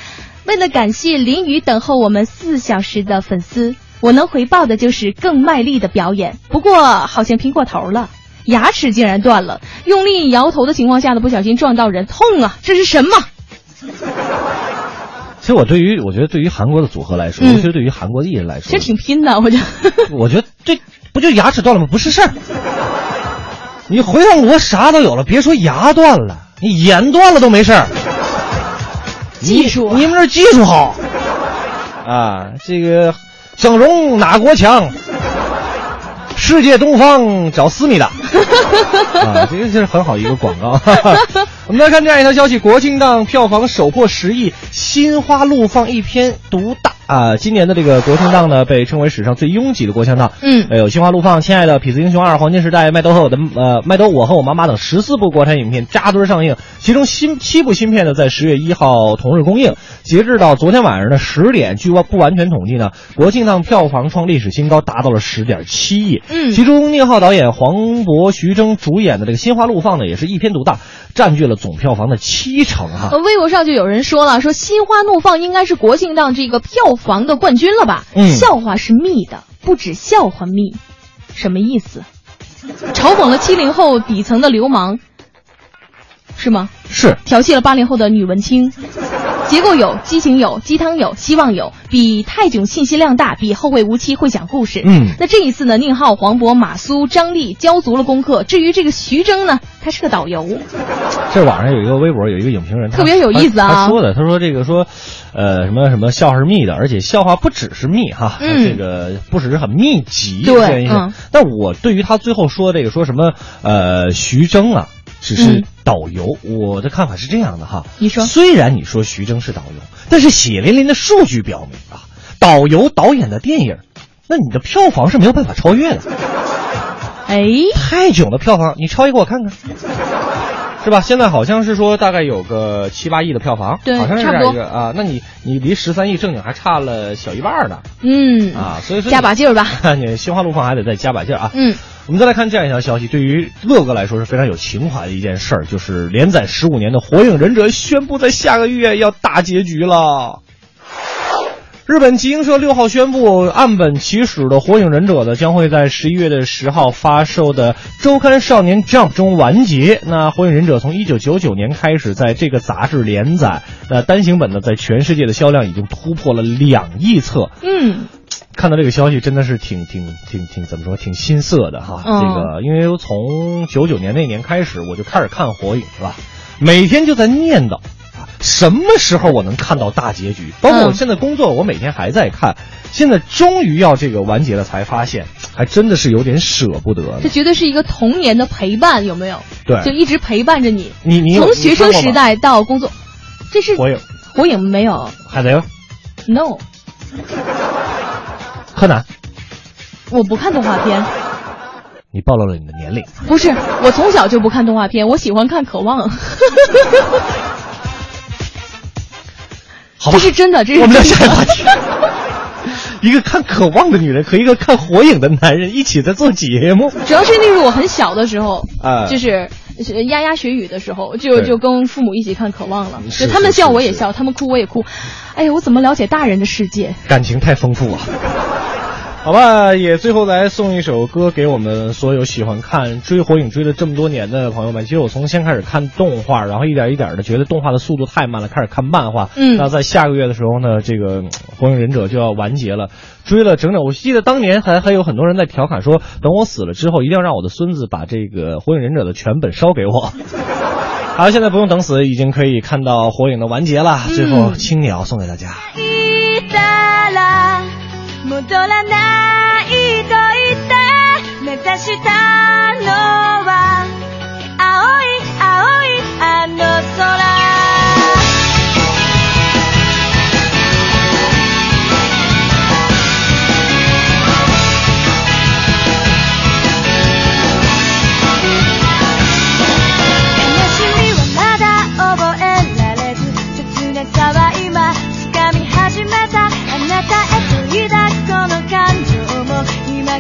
为了感谢淋雨等候我们四小时的粉丝，我能回报的就是更卖力的表演。不过好像拼过头了。”牙齿竟然断了，用力摇头的情况下呢，不小心撞到人，痛啊！这是什么？其实我对于我觉得对于韩国的组合来说，嗯尤其是对于韩国的艺人来说，其实挺拼的，我觉得。(laughs) 我觉得这不就牙齿断了吗？不是事儿。(laughs) 你回趟国啥都有了，别说牙断了，你眼断了都没事儿。技术，你们这技术好啊！这个整容哪国强？世界东方找思密达 (laughs) 啊，这个是很好一个广告。(laughs) 我们来看这样一条消息：国庆档票房首破十亿，心花怒放一篇独大啊！今年的这个国庆档呢，被称为史上最拥挤的国庆档。嗯呃有《心花怒放》《亲爱的痞子英雄二》《黄金时代》《麦兜和我的呃麦兜我和我妈妈》等十四部国产影片扎堆上映，其中新七部新片呢在十月一号同日公映。截至到昨天晚上的十点，据不完全统计呢，国庆档票房创历史新高，达到了十点七亿。嗯其中宁浩导演、黄渤、徐峥主演的这个《心花怒放》呢，也是一篇独大，占据了总票房的七成哈。呃，微博上就有人说了，说《心花怒放》应该是国庆档这个票房的冠军了吧？嗯笑话是密的，不止笑话密，什么意思？嘲讽了七零后底层的流氓，是吗？是调戏了八零后的女文青。结构有，激情有，鸡汤有，希望有，比泰囧信息量大，比后会无期会讲故事。嗯那这一次呢，宁浩、黄渤、马苏、张丽交足了功课。至于这个徐峥呢，他是个导游。这网上有一个微博，有一个影评人，特别有意思啊他他说的，他说这个说，呃，什么什么笑话是密的，而且笑话不只是密哈，嗯这个不只是很密集对但我对于他最后说这个说什么，呃，徐峥啊。只是嗯导游，我的看法是这样的哈。你说虽然你说徐峥是导游，但是血淋淋的数据表明啊，导游导演的电影，那你的票房是没有办法超越的。哎，泰囧的票房，你超一个我看看，是吧？现在好像是说大概有个七八亿的票房，对好像是这样一个啊。那你你离十三亿正经还差了小一半呢嗯，啊，所以说加把劲儿吧。(laughs) 你心花怒放还得再加把劲儿啊。嗯，我们再来看这样一条消息，对于乐哥来说是非常有情怀的一件事儿，就是连载十五年的《火影忍者》宣布在下个月要大结局了。日本集英社六号宣布，岸本齐史的《火影忍者》呢将会在十一月的十号发售的周刊少年 Jump 中完结。那《火影忍者》从一九九九年开始在这个杂志连载，那单行本呢在全世界的销量已经突破了两亿册。嗯，看到这个消息真的是挺挺挺挺怎么说，挺心塞的哈。嗯这个因为从九九年那年开始，我就开始看火影是吧？每天就在念叨啊，什么时候我能看到大结局？包括我嗯现在工作，我每天还在看。现在终于要这个完结了，才发现还真的是有点舍不得呢这。绝对是一个童年的陪伴，有没有？对就一直陪伴着你，你你从学生时，代到工作，这是火影、火影没有海贼、？No，柯南，我不看动画片。你暴露了你的年龄。不是，我从小就不看动画片，我喜欢看《渴望》。(laughs) 好吧这是真的，这是我们聊下一个话题。(laughs) 一个看《渴望》的女人和一个看《火影》的男人一起在做节目，主要是那是我很小的时候，啊就是是牙牙学语的时候，就就跟父母一起看《渴望》了。就他们笑我也笑，他们哭我也哭。哎呀，我怎么了解大人的世界？感情太丰富啊。好吧，也最后来送一首歌给我们所有喜欢看追火影追了这么多年的朋友们。其实我从先开始看动画，然后一点一点的觉得动画的速度太慢了，开始看漫画。嗯那在下个月的时候呢，这个嗯火影忍者就要完结了，追了整整，我记得当年还还有很多人在调侃说，等我死了之后，一定要让我的孙子把这个火影忍者的全本烧给我。(laughs) 好，现在不用等死，已经可以看到火影的完结了。最后，青鸟送给大家。いたら 戻らないと言って目指したのは青い青いあの空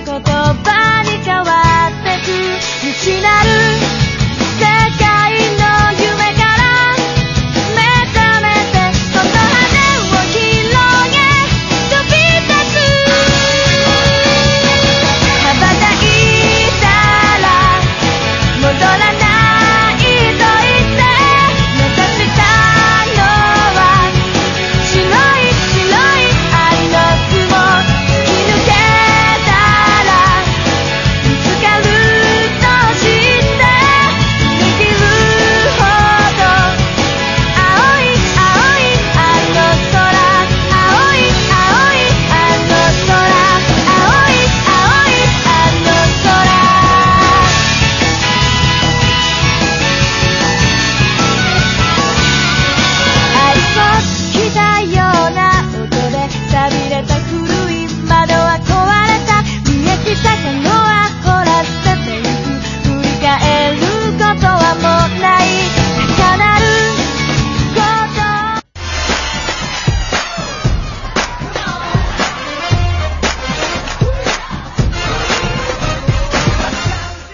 言葉に変わってく。未知なる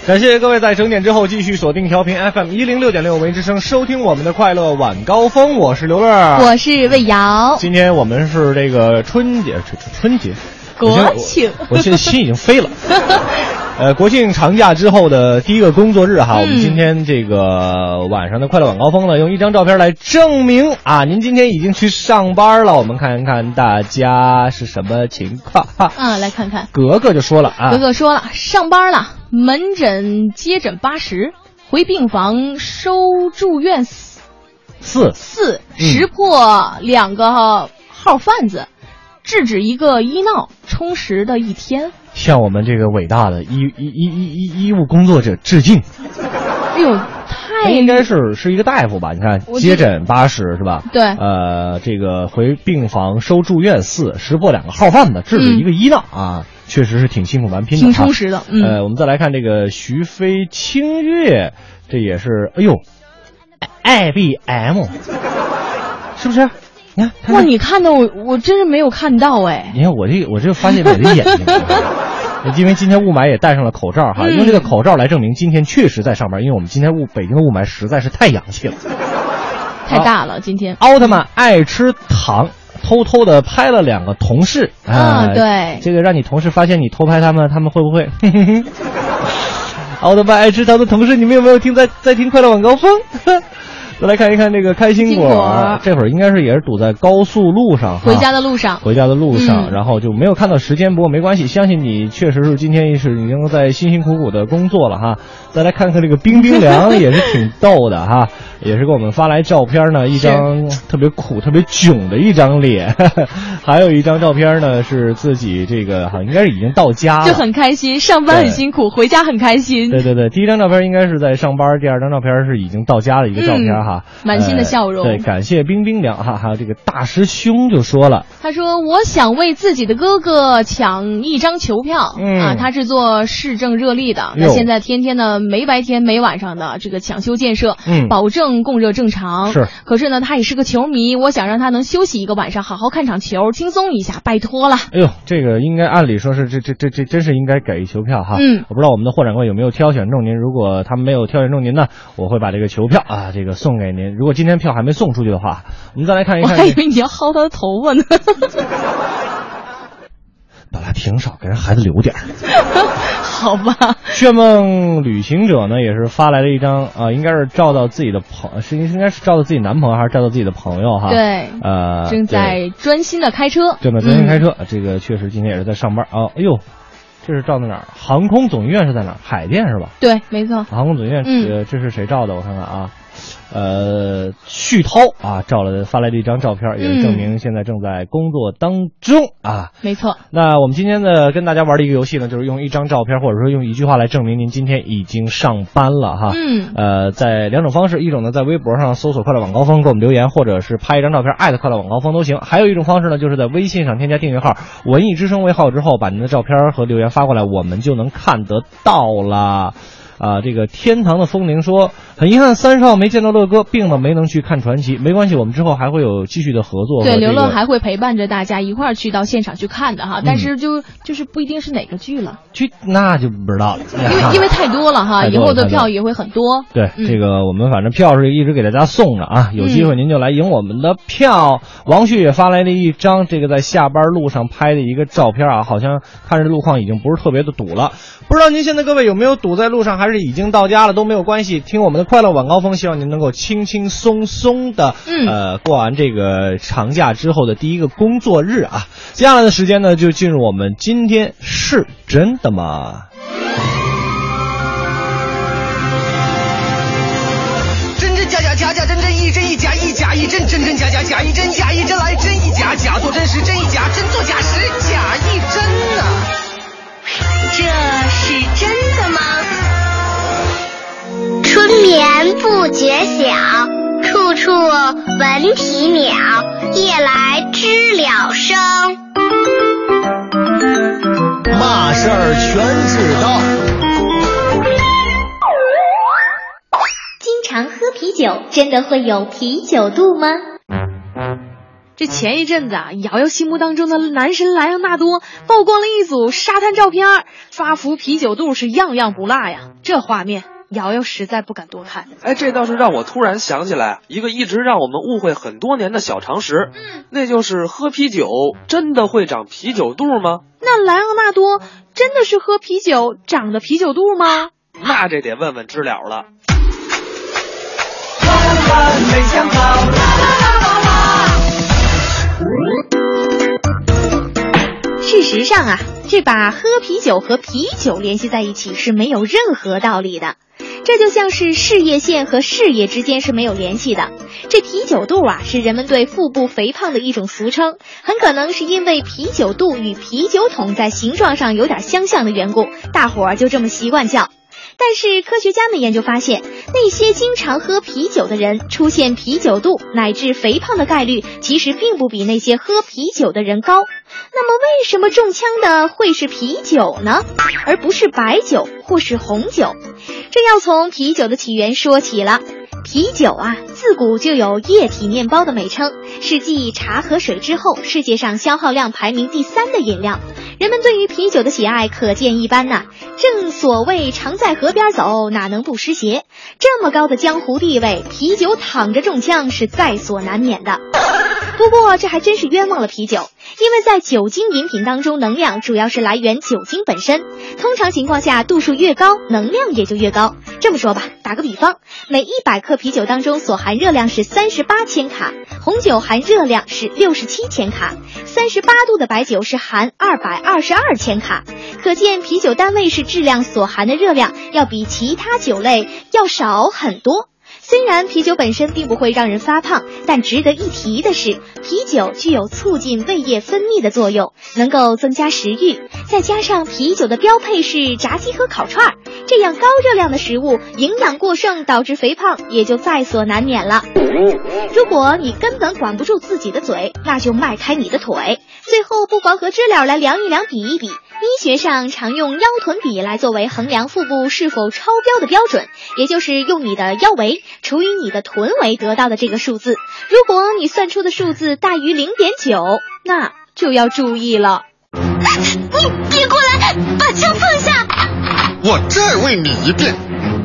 感谢各位在整点之后继续锁定调频 FM 一零六点六文艺之声，收听我们的快乐晚高峰。我是刘乐，我是魏瑶，今天我们是这个春节，春春春节，国庆我我现在心已经飞了。(laughs) 呃，国庆长假之后的第一个工作日哈，嗯我们今天这个晚上的快乐晚高峰呢，用一张照片来证明啊，您今天已经去上班了。我们看一看大家是什么情况哈。啊，来看看，格格就说了啊，格格说了，上班了，门诊接诊八十，回病房收住院四四四，嗯识破两个号贩子，制止一个医闹，充实的一天。向我们这个伟大的医医医医医医务工作者致敬。哎呦，太他应该是是一个大夫吧？你看，接诊八十是吧？对呃，这个回病房收住院四，识破两个号贩子，制止一个医闹、啊，确实是挺辛苦蛮拼的，挺充实的嗯呃，我们再来看这个徐飞清月，这也是，哎呦，IBM，是不是？你看，看哇，你看的我我真是没有看到哎。你看我这我这发现我的眼睛，(laughs) 因为今天雾霾也戴上了口罩哈，嗯用这个口罩来证明今天确实在上班，因为我们今天雾北京的雾霾实在是太洋气了。太大了，今天奥特曼爱吃糖，偷偷的拍了两个同事啊呃对这个让你同事发现你偷拍他们，他们会不会？(laughs) 奥特曼爱吃糖的同事，你们有没有听在在听快乐晚高峰？再来看一看这个开心果，这会儿应该是也是堵在高速路上，回家的路上，回家的路上，嗯。然后就没有看到时间，不过没关系，相信你确实是今天是已经在辛辛苦苦的工作了哈。再来看看这个冰冰凉也是挺逗的哈，(laughs) 也是给我们发来照片呢，一张特别苦、特别囧的一张脸，(laughs) 还有一张照片呢是自己这个哈应该是已经到家了，就很开心，上班很辛苦，回家很开心。对对对，第一张照片应该是在上班，第二张照片是已经到家的一个照片哈，嗯满心的笑容呃对，感谢冰冰凉哈，还有这个大师兄就说了，他说：“我想为自己的哥哥抢一张球票、嗯啊！他是做市政热力的，那现在天天呢没白天没晚上的这个抢修建设，嗯保证供热正常。是，可是呢，他也是个球迷，我想让他能休息一个晚上，好好看场球，轻松一下，拜托了。哎呦，这个应该按理说是这这这这真是应该给球票哈。嗯我不知道我们的霍掌柜有没有挑选中您，如果他们没有挑选中您呢，我会把这个球票啊这个送给您。如果今天票还没送出去的话，我们再来看一看。我还以为你要薅他的头发呢。(laughs) 本来挺少，给人孩子留点儿。(laughs) 好吧，炫梦旅行者呢，也是发来了一张啊、应该是照到自己的朋，是应该是照到自己男朋友还是照到自己的朋友哈？对呃，正在专心的开车，正在专心开嗯车，这个确实今天也是在上班啊。哎呦，这是照在哪儿？航空总医院是在哪儿？海淀是吧？对，没错。航空总医院，嗯呃，这是谁照的？我看看啊，呃，旭涛啊，照了发来了一张照片，也是证明现在正在工作当中啊。没错，那我们今天呢，跟大家玩的一个游戏呢，就是用一张照片或者说用一句话来证明您今天已经上班了哈。嗯呃，在两种方式，一种呢在微博上搜索“快乐晚高峰”给我们留言，或者是拍一张照片艾特“快乐晚高峰”都行。还有一种方式呢，就是在微信上添加订阅号“文艺之声”为号之后，把您的照片和留言发过来，我们就能看得到啦。啊，这个天堂的风铃说，很遗憾三少没见到乐哥，病了没能去看传奇，没关系，我们之后还会有继续的合作对，这个。刘乐还会陪伴着大家一块儿去到现场去看的哈，但是就就是不一定是哪个剧了，剧那就不知道了，因为 (laughs) 因为太多了哈，以后的票也会很多。对，嗯这个我们反正票是一直给大家送着啊，有机会您就来赢我们的票。王旭也发来了一张这个在下班路上拍的一个照片啊，好像看着路况已经不是特别的堵了。不知道您现在各位有没有堵在路上，还是已经到家了都没有关系。听我们的快乐晚高峰，希望您能够轻轻松松的，嗯呃，过完这个长假之后的第一个工作日啊。接下来的时间呢，就进入我们今天是真的吗？真真假假假假真真一真一假一假一真真真假假假一真假一真来真一假假做真实真一假真做假时假一真呐、这是真的吗？春眠不觉晓，处处闻啼鸟。夜来知了声，嘛事儿全知道。经常喝啤酒真的会有啤酒肚吗？这前一阵子啊，瑶瑶心目当中的男神莱昂纳多曝光了一组沙滩照片儿，发福啤酒肚是样样不落呀。这画面，瑶瑶实在不敢多看。哎，这倒是让我突然想起来一个一直让我们误会很多年的小常识，嗯，那就是喝啤酒真的会长啤酒肚吗？那莱昂纳多真的是喝啤酒长的啤酒肚吗？那这得问问知了了。没想好。事实上啊，这把喝啤酒和啤酒联系在一起是没有任何道理的。这就像是事业线和事业之间是没有联系的。这啤酒肚啊，是人们对腹部肥胖的一种俗称，很可能是因为啤酒肚与啤酒桶在形状上有点相像的缘故，大伙儿就这么习惯叫。但是科学家们研究发现，那些经常喝啤酒的人出现啤酒肚乃至肥胖的概率，其实并不比那些喝啤酒的人高。那么，为什么中枪的会是啤酒呢，而不是白酒或是红酒？这要从啤酒的起源说起了。啤酒啊，自古就有液体面包的美称，是继茶和水之后，世界上消耗量排名第三的饮料。人们对于啤酒的喜爱可见一斑呐。正所谓常在河边走，哪能不湿鞋？这么高的江湖地位，啤酒躺着中枪是在所难免的。不过这还真是冤枉了啤酒，因为在酒精饮品当中，能量主要是来源酒精本身。通常情况下，度数越高，能量也就越高。这么说吧，打个比方，每一百克啤酒当中所含热量是三十八千卡，红酒含热量是六十七千卡，三十八度的白酒是含二百二十二千卡。可见啤酒单位是质量所含的热量要比其他酒类要少很多。虽然啤酒本身并不会让人发胖，但值得一提的是，啤酒具有促进胃液分泌的作用，能够增加食欲。再加上啤酒的标配是炸鸡和烤串儿，这样高热量的食物，营养过剩导致肥胖也就在所难免了。如果你根本管不住自己的嘴，那就迈开你的腿。最后不妨和知了来量一量，比一比。医学上常用腰臀比来作为衡量腹部是否超标的标准，也就是用你的腰围除以你的臀围得到的这个数字。如果你算出的数字大于零点九，那就要注意了。你别过来，把枪放下！我再问你一遍，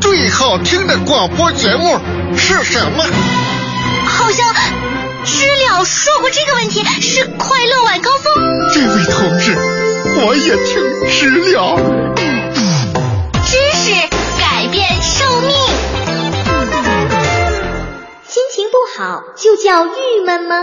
最好听的广播节目是什么？好像知了说过这个问题，是快乐晚高峰。这位同志，我也听知了。知识改变寿命。心情不好就叫郁闷吗？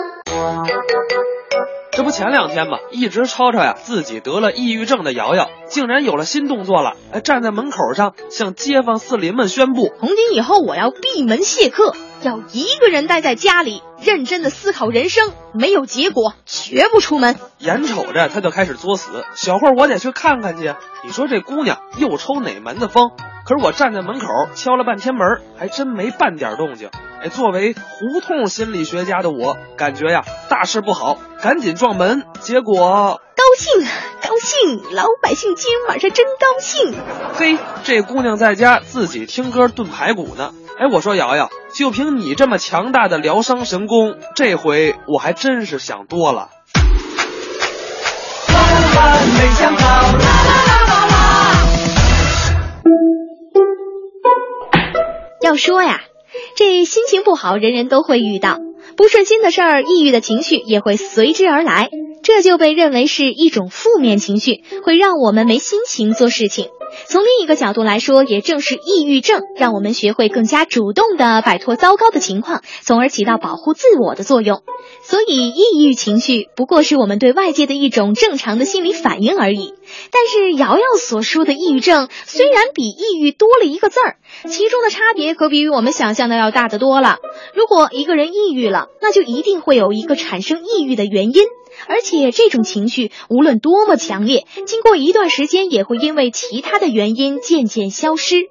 这不前两天嘛，一直吵吵呀自己得了抑郁症的瑶瑶，竟然有了新动作了，哎，站在门口上向街坊四邻们宣布，从今以后我要闭门谢客，要一个人待在家里，认真的思考人生，没有结果绝不出门。眼瞅着他就开始作死，小慧儿我得去看看去。你说这姑娘又抽哪门子风？可是我站在门口敲了半天门，还真没半点动静。哎，作为胡同心理学家的我，感觉呀大事不好，赶紧撞门。结果高兴高兴，老百姓今晚上真高兴。嘿，这姑娘在家自己听歌炖排骨呢。哎，我说瑶瑶，就凭你这么强大的疗伤神功，这回我还真是想多了。没想好。要说呀，这心情不好，人人都会遇到不顺心的事儿，抑郁的情绪也会随之而来，这就被认为是一种负面情绪，会让我们没心情做事情。从另一个角度来说，也正是抑郁症让我们学会更加主动的摆脱糟糕的情况，从而起到保护自我的作用。所以，抑郁情绪不过是我们对外界的一种正常的心理反应而已。但是，瑶瑶所说的抑郁症虽然比抑郁多了一个字儿，其中的差别可比我们想象的要大得多了。如果一个人抑郁了，那就一定会有一个产生抑郁的原因。而且这种情绪无论多么强烈，经过一段时间也会因为其他的原因渐渐消失。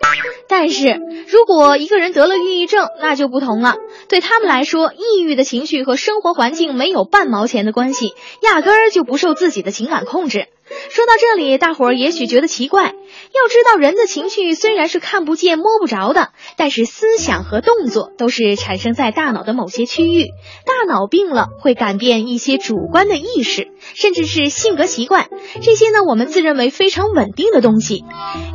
但是如果一个人得了抑郁症，那就不同了。对他们来说，抑郁的情绪和生活环境没有半毛钱的关系，压根儿就不受自己的情感控制。说到这里，大伙儿也许觉得奇怪。要知道，人的情绪虽然是看不见、摸不着的，但是思想和动作都是产生在大脑的某些区域。大脑病了，会改变一些主观的意识，甚至是性格习惯。这些呢，我们自认为非常稳定的东西。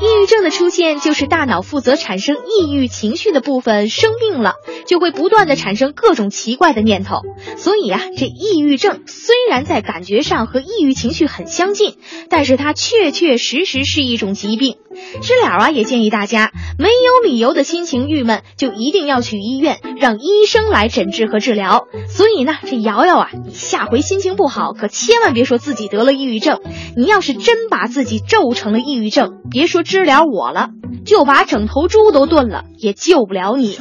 抑郁症的出现，就是大脑负责产生抑郁情绪的部分生病了，就会不断的产生各种奇怪的念头。所以啊，这抑郁症虽然在感觉上和抑郁情绪很相近，但是它确确实实是一种疾病。知了啊也建议大家，没有理由的心情郁闷，就一定要去医院，让医生来诊治和治疗。所以呢，这瑶瑶啊，你下回心情不好，可千万别说自己得了抑郁症。你要是真把自己咒成了抑郁症，别说知了我了，就把整头猪都炖了，也救不了你。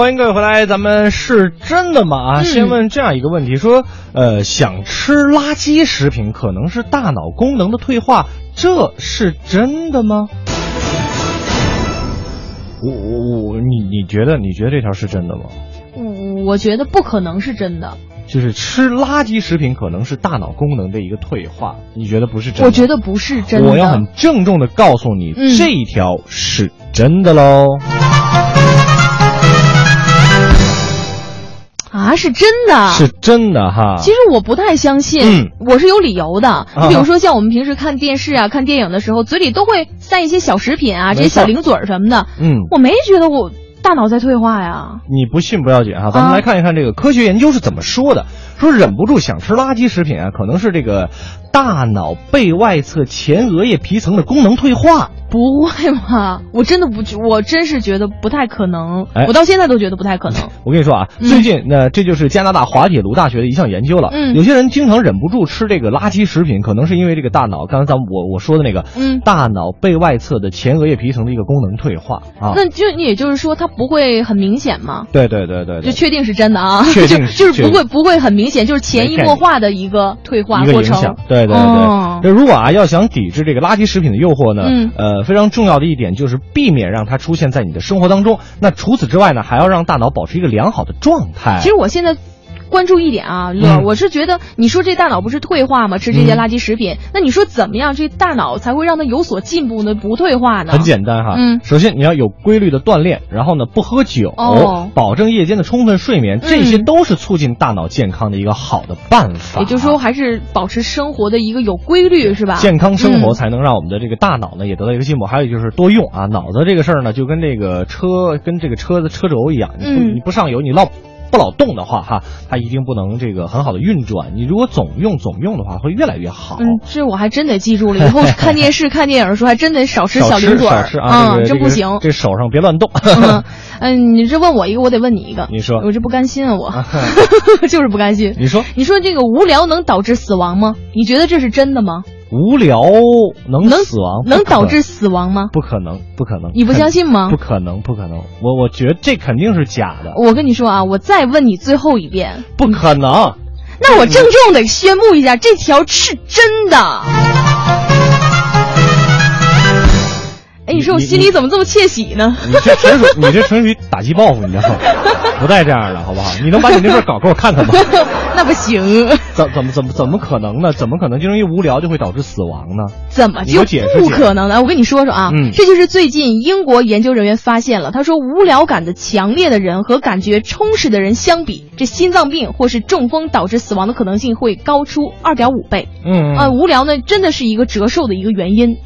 欢迎各位回来，咱们是真的吗？啊，嗯先问这样一个问题，说，呃，想吃垃圾食品可能是大脑功能的退化，这是真的吗？我我我，你你觉得你觉得这条是真的吗？我我觉得不可能是真的，就是吃垃圾食品可能是大脑功能的一个退化，你觉得不是真的？我觉得不是真的。我要很郑重的告诉你，嗯这一条是真的喽。啊，是真的，是真的哈。其实我不太相信，嗯我是有理由的。啊你比如说，像我们平时看电视啊、看电影的时候，嘴里都会塞一些小食品啊，这些小零嘴儿什么的。嗯，我没觉得我大脑在退化呀。你不信不要紧哈，咱们啊来看一看这个科学研究是怎么说的。说忍不住想吃垃圾食品啊，可能是这个大脑背外侧前额叶皮层的功能退化。不会吧？(laughs) 我真的不觉，我真是觉得不太可能。哎我到现在都觉得不太可能。我跟你说啊，嗯最近那、这就是加拿大滑铁卢大学的一项研究了。嗯有些人经常忍不住吃这个垃圾食品，可能是因为这个大脑，刚才咱们我我说的那个，嗯大脑背外侧的前额叶皮层的一个功能退化啊。那就也就是说，它不会很明显吗？对对对对对，就确定是真的啊，确定就 (laughs) 就是不会不会很明显，就是潜移默化的一个退化过程。对对对，哦如果啊要想抵制这个垃圾食品的诱惑呢，嗯呃，非常重要的一点就是避免让它出现在你的生活当中。那除此之外呢，还要让大脑保持一个良好的状态。其实我现在。关注一点啊，乐，嗯我是觉得你说这大脑不是退化吗？吃这些垃圾食品，那你说怎么样这大脑才会让它有所进步呢？不退化呢？很简单哈，嗯首先你要有规律的锻炼，然后呢不喝酒，哦保证夜间的充分睡眠，嗯这些都是促进大脑健康的一个好的办法。也就是说，还是保持生活的一个有规律，是吧？健康生活嗯才能让我们的这个大脑呢也得到一个进步。还有就是多用啊，脑子这个事儿呢，就跟这个车跟这个车的车轴一样，你不、嗯你不上油，你老不老动的话哈，它一定不能这个很好的运转。你如果总用总用的话，会越来越好。嗯，这我还真得记住了，以后 (laughs) 看电视、看电影的时候，还真得少吃小零嘴儿啊，这不行。这手上别乱动。(laughs) 嗯，嗯，你这问我一个，我得问你一个。你说我这不甘心啊，我 (laughs) 就是不甘心。你说你说这个无聊能导致死亡吗？你觉得这是真的吗？无聊能能死亡？能导致死亡吗？不可能，不可能。你不相信吗不可能，不可能。我我觉得这肯定是假的，我跟你说啊，我再问你最后一遍，不可能。那我郑重的宣布一下，这条是真的。哎，你说我心里怎么这么窃喜呢？你这纯属你这纯属打击报复，你知道吗？不带这样的，好不好？你能把你那份稿给我看看吗？(laughs) 那不行，怎怎么怎么怎么可能呢？怎么可能就因为无聊就会导致死亡呢？怎么就我解释不可能呢？我跟你说说啊，嗯这就是最近英国研究人员发现了，他说无聊感的强烈的人和感觉充实的人相比，这心脏病或是中风导致死亡的可能性会高出二点五倍。嗯啊、无聊呢真的是一个折寿的一个原因。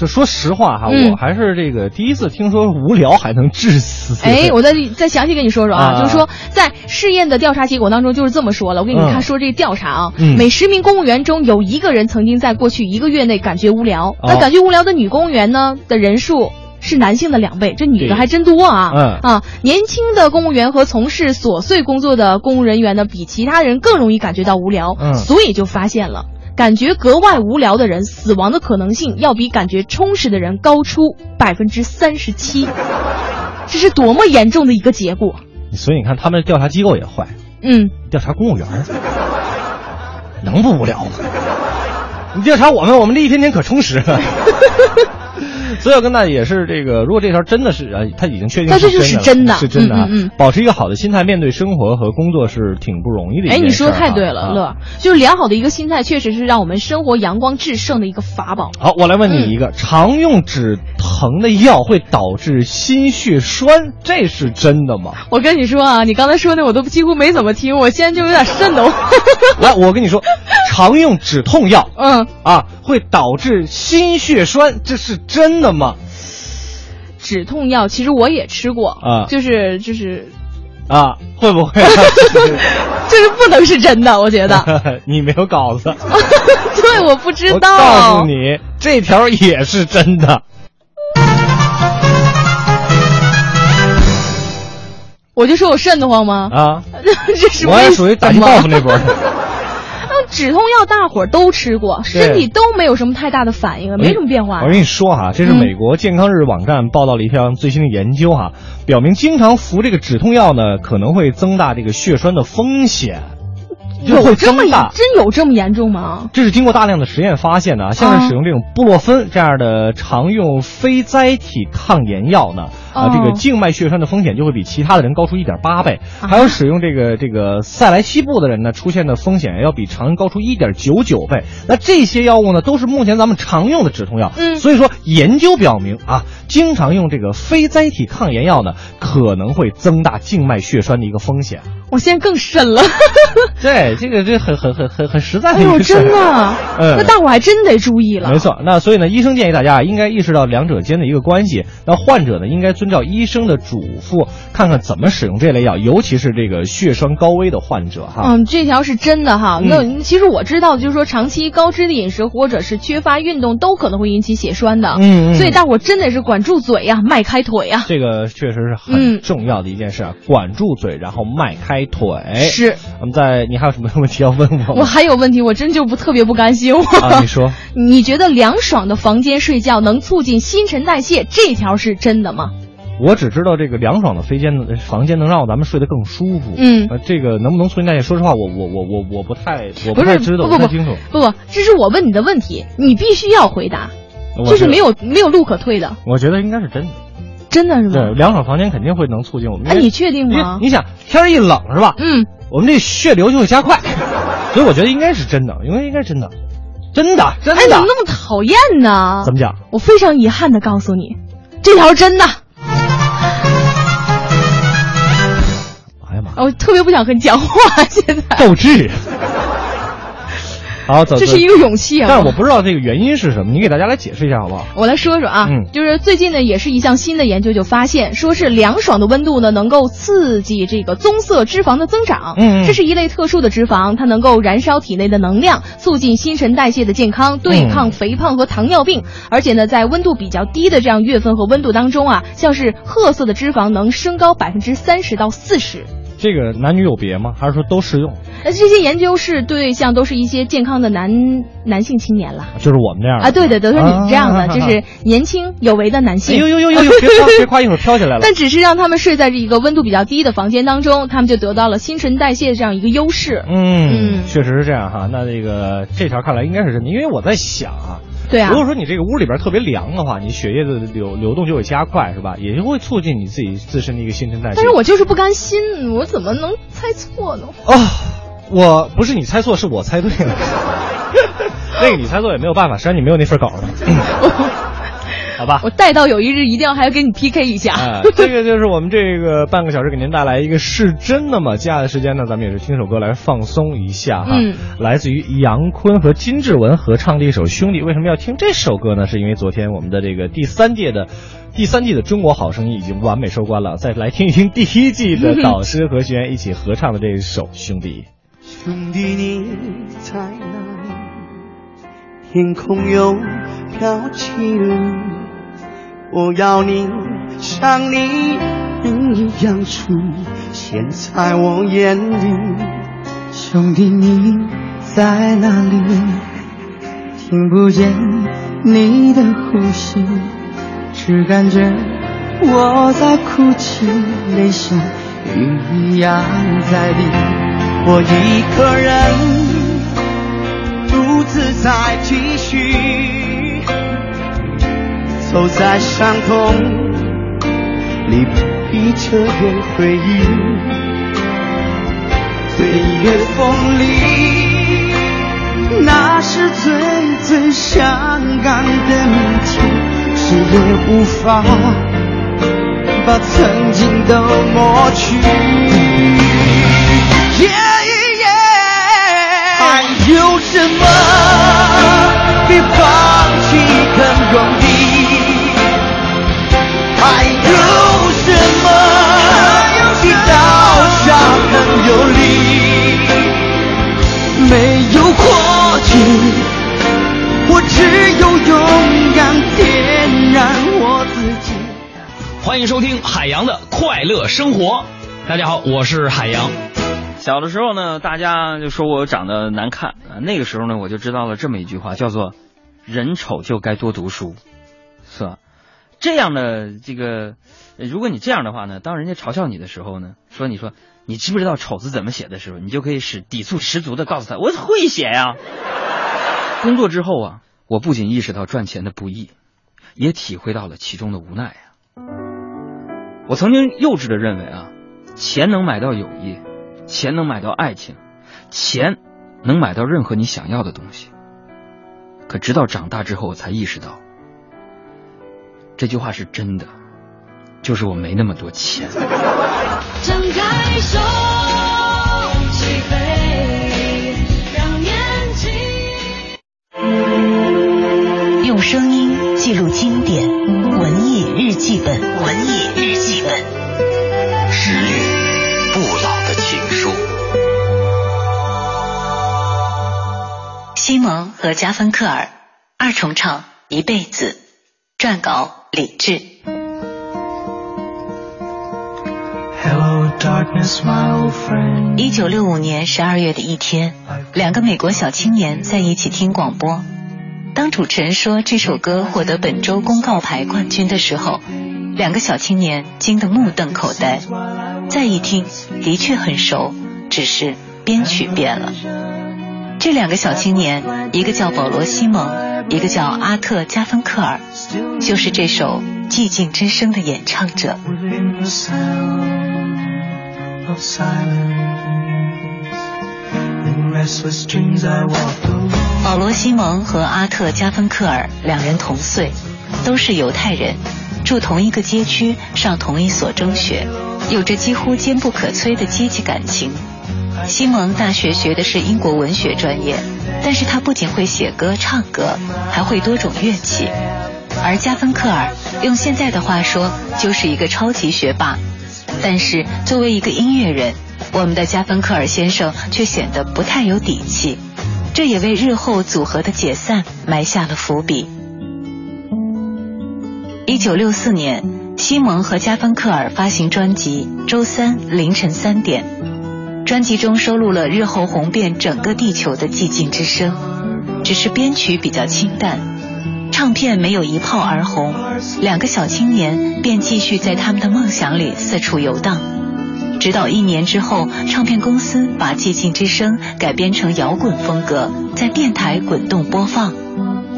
就说实话哈，嗯我还是这个第一次听说无聊还能致死。哎，(laughs) 我再再详细跟你说说啊，啊就是说在试验的调查结果当中就是这么说了。我给你嗯看说这个调查啊，嗯每十名公务员中有一个人曾经在过去一个月内感觉无聊，那感觉无聊的女公务员呢的人数。是男性的两倍，这女的还真多啊！嗯啊，年轻的公务员和从事琐碎工作的公务人员呢，比其他人更容易感觉到无聊，嗯所以就发现了，感觉格外无聊的人死亡的可能性要比感觉充实的人高出百分之三十七，这是多么严重的一个结果！所以你看，他们调查机构也坏，嗯，调查公务员能不无聊吗？你调查我们，我们这一天天可充实了。(laughs) (laughs) 所以我跟大家也是这个，如果这条真的是呃，他已经确定但这就是真真的是真的啊。嗯嗯嗯保持一个好的心态面对生活和工作是挺不容易的一哎，你。说太对了，啊乐，就是良好的一个心态，确实是让我们生活阳光制胜的一个法宝。好，我来问你一个，常用止疼的药会导致心血栓，这是真的吗？我跟你说啊，你刚才说的我都几乎没怎么听，我现在就有点瘆得慌。(laughs) 来，我跟你说，常用止痛药，嗯啊，会导致心血栓，这是真的吗？止痛药其实我也吃过啊就是就是啊，会不会、啊？(laughs) (laughs) 就是不能是真的，我觉得。(laughs) 你没有稿子，对，我不知我道。告诉你，这条也是真的。我就说我瘆得慌吗？啊，这是我也属于打击报复那波儿。那止痛药大伙儿都吃过，身体都没有什么太大的反应，没什么变化我。跟你说哈，这是美国健康日网站报道了一项最新的研究哈，表明经常服这个止痛药呢，可能会增大这个血栓的风险，就会有这么大。真有这么严重吗？这是经过大量的实验发现的啊，像是使用这种布洛芬这样的常用非甾体抗炎药呢，啊，哦这个静脉血栓的风险就会比其他的人高出一点八倍。还有使用这个这个塞来西布的人呢，出现的风险要比常人高出一点九九倍。那这些药物呢，都是目前咱们常用的止痛药。嗯所以说研究表明啊，经常用这个非甾体抗炎药呢，可能会增大静脉血栓的一个风险。我现在更深了。(laughs) 对，这个这很很很很很实在的哎呦，一个事儿。真的，嗯那但我还真得注意了。没错，那所以呢，医生建议大家啊，应该意识到两者间的一个关系。那患者呢，应该遵照医生的嘱咐，看看怎么使用这类药，尤其是这个血栓高危的患者哈。嗯，这条是真的哈。嗯那其实我知道，就是说长期高脂的饮食或者是缺乏运动，都可能会引起血栓的。嗯嗯所以大伙儿真得是管住嘴呀、迈开腿呀。这个确实是嗯很重要的一件事啊，管住嘴，然后迈开腿。是。我们在，你还有什么问题要问我吗？我还有问题，我真就不特别不甘心。啊，你说。(laughs) 你觉得凉爽的房间睡觉能促进新陈代谢，这条是真的吗？我只知道这个凉爽的飞间房间能让咱们睡得更舒服。嗯呃，这个能不能促进代谢？说实话，我我我我我不太我不太知道，不清楚。不不，这是我问你的问题，你必须要回答，我觉得这是没有没有路可退的，我觉得应该是真的。真的是吗？对，凉爽房间肯定会能促进我们。哎，你确定吗？你想，天儿一冷是吧？嗯，我们这血流就会加快，所以我觉得应该是真的，因为应该是真的，真的，真的。哎，怎么那么讨厌呢？怎么讲？我非常遗憾的告诉你，这条真的。我特别不想和你讲话，现在。斗志。好，走。这是一个勇气啊！但是我不知道这个原因是什么，你给大家来解释一下好不好？我来说说啊，嗯就是最近呢，也是一项新的研究就发现，说是凉爽的温度呢，能够刺激这个棕色脂肪的增长。嗯嗯这是一类特殊的脂肪，它能够燃烧体内的能量，促进新陈代谢的健康，对抗肥胖和糖尿病。而且呢，在温度比较低的这样月份和温度当中啊，像是褐色的脂肪能升高百分之三十到四十。这个男女有别吗？还是说都适用？那这些研究是对象都是一些健康的男男性青年了。就是我们这样的啊，对的，都是你这样的，啊就是年轻有为的男性。哎呦呦呦呦呦！别夸别夸，一会儿飘起来了。但只是让他们睡在这一个温度比较低的房间当中，他们就得到了新陈代谢这样一个优势。嗯，嗯确实是这样哈。那这个这条看来应该是真的，因为我在想啊，对啊如果说你这个屋里边特别凉的话，你血液的流流动就会加快，是吧？也就会促进你自己自身的一个新陈代谢。但是我就是不甘心，我怎么能猜错呢？啊，我不是你猜错，是我猜对了。(laughs) 那个你猜错也没有办法，实际上你没有那份稿呢？(laughs) (laughs) 好吧。我待到有一日一定要还要跟你 PK 一下。哎，这个就是我们这个半个小时给您带来一个是真的吗？接下来的时间呢，咱们也是听首歌来放松一下哈。嗯，来自于杨坤和金志文合唱的一首《兄弟》。为什么要听这首歌呢？是因为昨天我们的这个第三届的第三季的《中国好声音》已经完美收官了，再来听一听第一季的导师和学员一起合唱的这一首《兄弟》。兄弟，你在哪里？天空又飘起了，我要你像你一样出现在我眼里。兄弟，你在哪里？听不见你的呼吸，只感觉我在哭泣，泪像雨一样在滴。我一个人独自在继续，走在伤痛里，披着点回忆。岁月风里，那是最最伤感的明天，谁也无法把曾经都抹去。还有什么比有什么比刀下更有力？没有过去，我只有勇敢点燃我自己。欢迎收听海洋的快乐生活。大家好，我是海洋。小的时候呢，大家就说我长得难看啊。那个时候呢，我就知道了这么一句话，叫做“人丑就该多读书”，是吧？这样的这个，呃如果你这样的话呢，当人家嘲笑你的时候呢，说你说你知不知道丑字怎么写的时候，你就可以使抵触十足的告诉他，我会写呀。(laughs) 工作之后啊，我不仅意识到赚钱的不易，也体会到了其中的无奈啊。我曾经幼稚的认为啊，钱能买到友谊。钱能买到爱情，钱能买到任何你想要的东西。可直到长大之后，我才意识到，这句话是真的，就是我没那么多钱。张开手，起飞，让眼睛。用声音记录经典，文艺日记本，文艺日记本。十月不老的情书。西蒙和加芬克尔二重唱一辈子，撰稿李志。Hello, darkness, my old friend. 一九六五年十二月的一天，两个美国小青年在一起听广播。当主持人说这首歌获得本周公告牌冠军的时候，两个小青年惊得目瞪口呆。再一听，的确很熟，只是编曲变了。这两个小青年，一个叫保罗·西蒙，一个叫阿特·加芬克尔，就是这首《寂静之声》的演唱者。保罗·西蒙和阿特·加芬克尔两人同岁，都是犹太人，住同一个街区，上同一所中学，有着几乎坚不可摧的阶级感情。西蒙大学学的是英国文学专业，但是他不仅会写歌、唱歌，还会多种乐器。而加芬克尔用现在的话说，就是一个超级学霸。但是作为一个音乐人，我们的加芬克尔先生却显得不太有底气，这也为日后组合的解散埋下了伏笔。一九六四年，西蒙和加芬克尔发行专辑《周三凌晨三点》，专辑中收录了日后红遍整个地球的寂静之声，只是编曲比较清淡。唱片没有一炮而红，两个小青年便继续在他们的梦想里四处游荡。直到一年之后，唱片公司把《寂静之声》改编成摇滚风格，在电台滚动播放，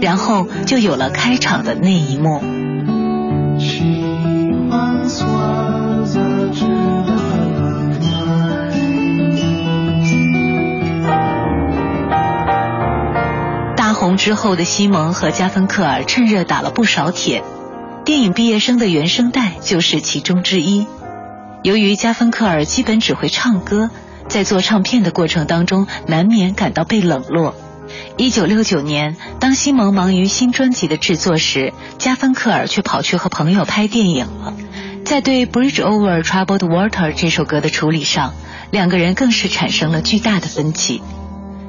然后就有了开场的那一幕。之后的西蒙和加芬克尔趁热打了不少铁，电影《毕业生》的原声带就是其中之一。由于加芬克尔基本只会唱歌，在做唱片的过程当中，难免感到被冷落。一九六九年，当西蒙忙于新专辑的制作时，加芬克尔却跑去和朋友拍电影了。在对《Bridge Over Troubled Water》这首歌的处理上，两个人更是产生了巨大的分歧。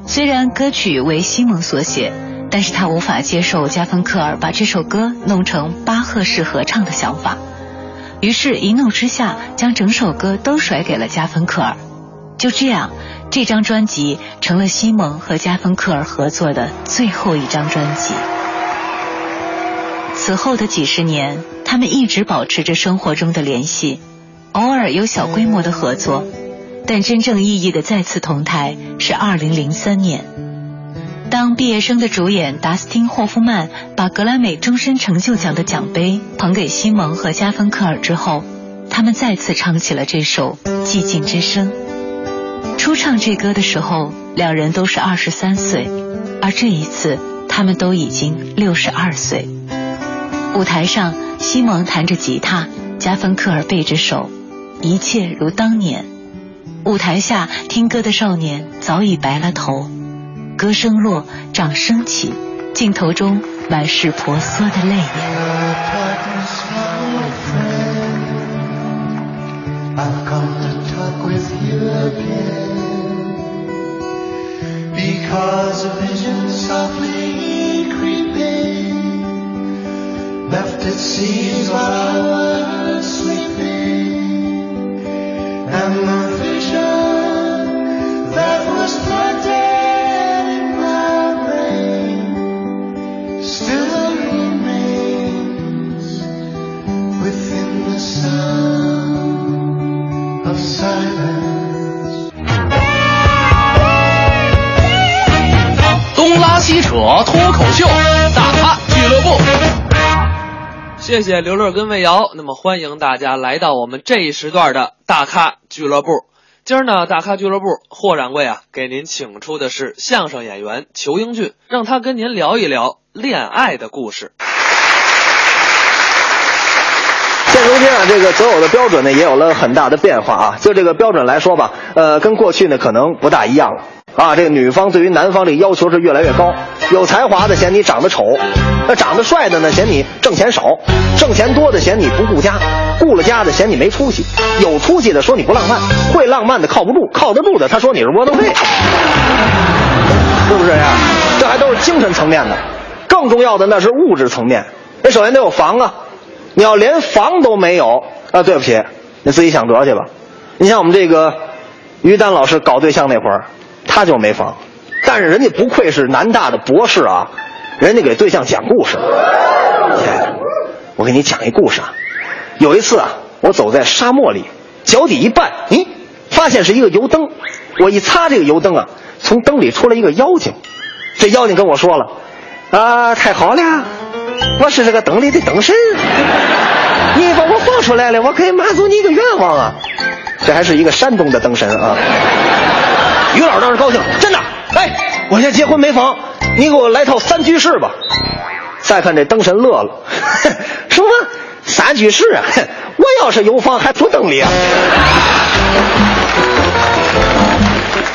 虽然歌曲为西蒙所写，但是他无法接受加芬克尔把这首歌弄成巴赫式合唱的想法，于是，一怒之下将整首歌都甩给了加芬克尔。就这样，这张专辑成了西蒙和加芬克尔合作的最后一张专辑。此后的几十年，他们一直保持着生活中的联系，偶尔有小规模的合作，但真正意义的再次同台是2003年，当毕业生的主演达斯汀·霍夫曼把格莱美终身成就奖的奖杯捧给西蒙和加芬克尔之后，他们再次唱起了这首《寂静之声》。初唱这歌的时候，两人都是二十三岁，而这一次，他们都已经六十二岁。舞台上，西蒙弹着吉他，加芬克尔背着手，一切如当年。舞台下，听歌的少年早已白了头。歌声落，掌声起，镜头中满是婆娑的泪眼。东拉西扯脱口秀，大咖俱乐部。谢谢刘乐跟魏瑶，那么欢迎大家来到我们这一时段的大咖俱乐部。今儿呢，大咖俱乐部霍掌柜啊，给您请出的是相声演员裘英俊，让他跟您聊一聊恋爱的故事。现如今啊，这个择偶的标准呢，也有了很大的变化啊。就这个标准来说吧，呃，跟过去呢可能不大一样了啊。这个女方对于男方这要求是越来越高，有才华的嫌你长得丑，那长得帅的呢嫌你挣钱少，挣钱多的嫌你不顾家，顾了家的嫌你没出息，有出息的说你不浪漫，会浪漫的靠不住，靠得住的他说你是窝囊废，是不是这样？这还都是精神层面的，更重要的那是物质层面。那首先得有房啊。你要连房都没有啊，对不起，你自己想辙去吧。你像我们这个于丹老师搞对象那会儿，他就没房，但是人家不愧是南大的博士啊，人家给对象讲故事。我给你讲一故事啊，有一次啊，我走在沙漠里，脚底一绊，咦，发现是一个油灯，我一擦这个油灯啊，从灯里出来一个妖精，这妖精跟我说了，啊，太好了。我是这个灯里的灯神，你把我放出来了，我可以满足你一个愿望啊！这还是一个山东的灯神啊！于老当时高兴，真的，哎，我现在结婚没房，你给我来套三居室吧。再看这灯神乐了，(laughs) 什么三居室啊？(laughs) 我要是有房还住灯里啊！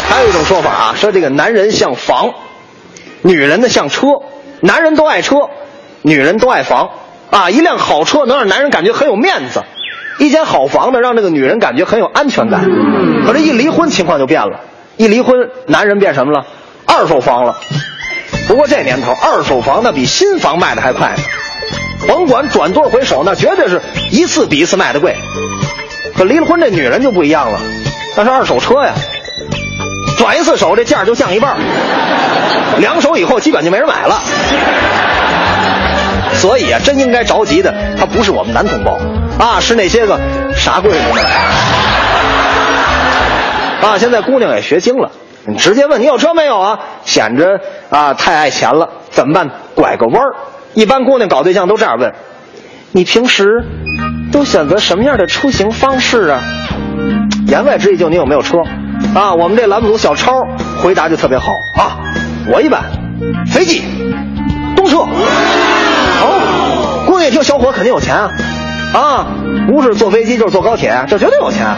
还有一种说法啊，说这个男人像房，女人呢像车，男人都爱车。女人都爱房啊，一辆好车能让男人感觉很有面子，一间好房呢让这个女人感觉很有安全感。可这一离婚情况就变了，一离婚男人变什么了？二手房了。不过这年头二手房那比新房卖的还快呢，甭管转多少回手，那绝对是一次比一次卖的贵。可离了婚这女人就不一样了，那是二手车呀，转一次手这价就降一半，两手以后基本就没人买了。所以啊，真应该着急的，他不是我们男同胞，啊，是那些个傻贵妇们。啊，现在姑娘也学精了，你直接问你有车没有啊，显着啊太爱钱了，怎么办？拐个弯儿。一般姑娘搞对象都这样问：你平时都选择什么样的出行方式啊？言外之意就你有没有车？啊，我们这栏目组小超回答就特别好啊，我一般飞机、动车。一听小伙肯定有钱啊，啊，不是坐飞机就是坐高铁，这绝对有钱。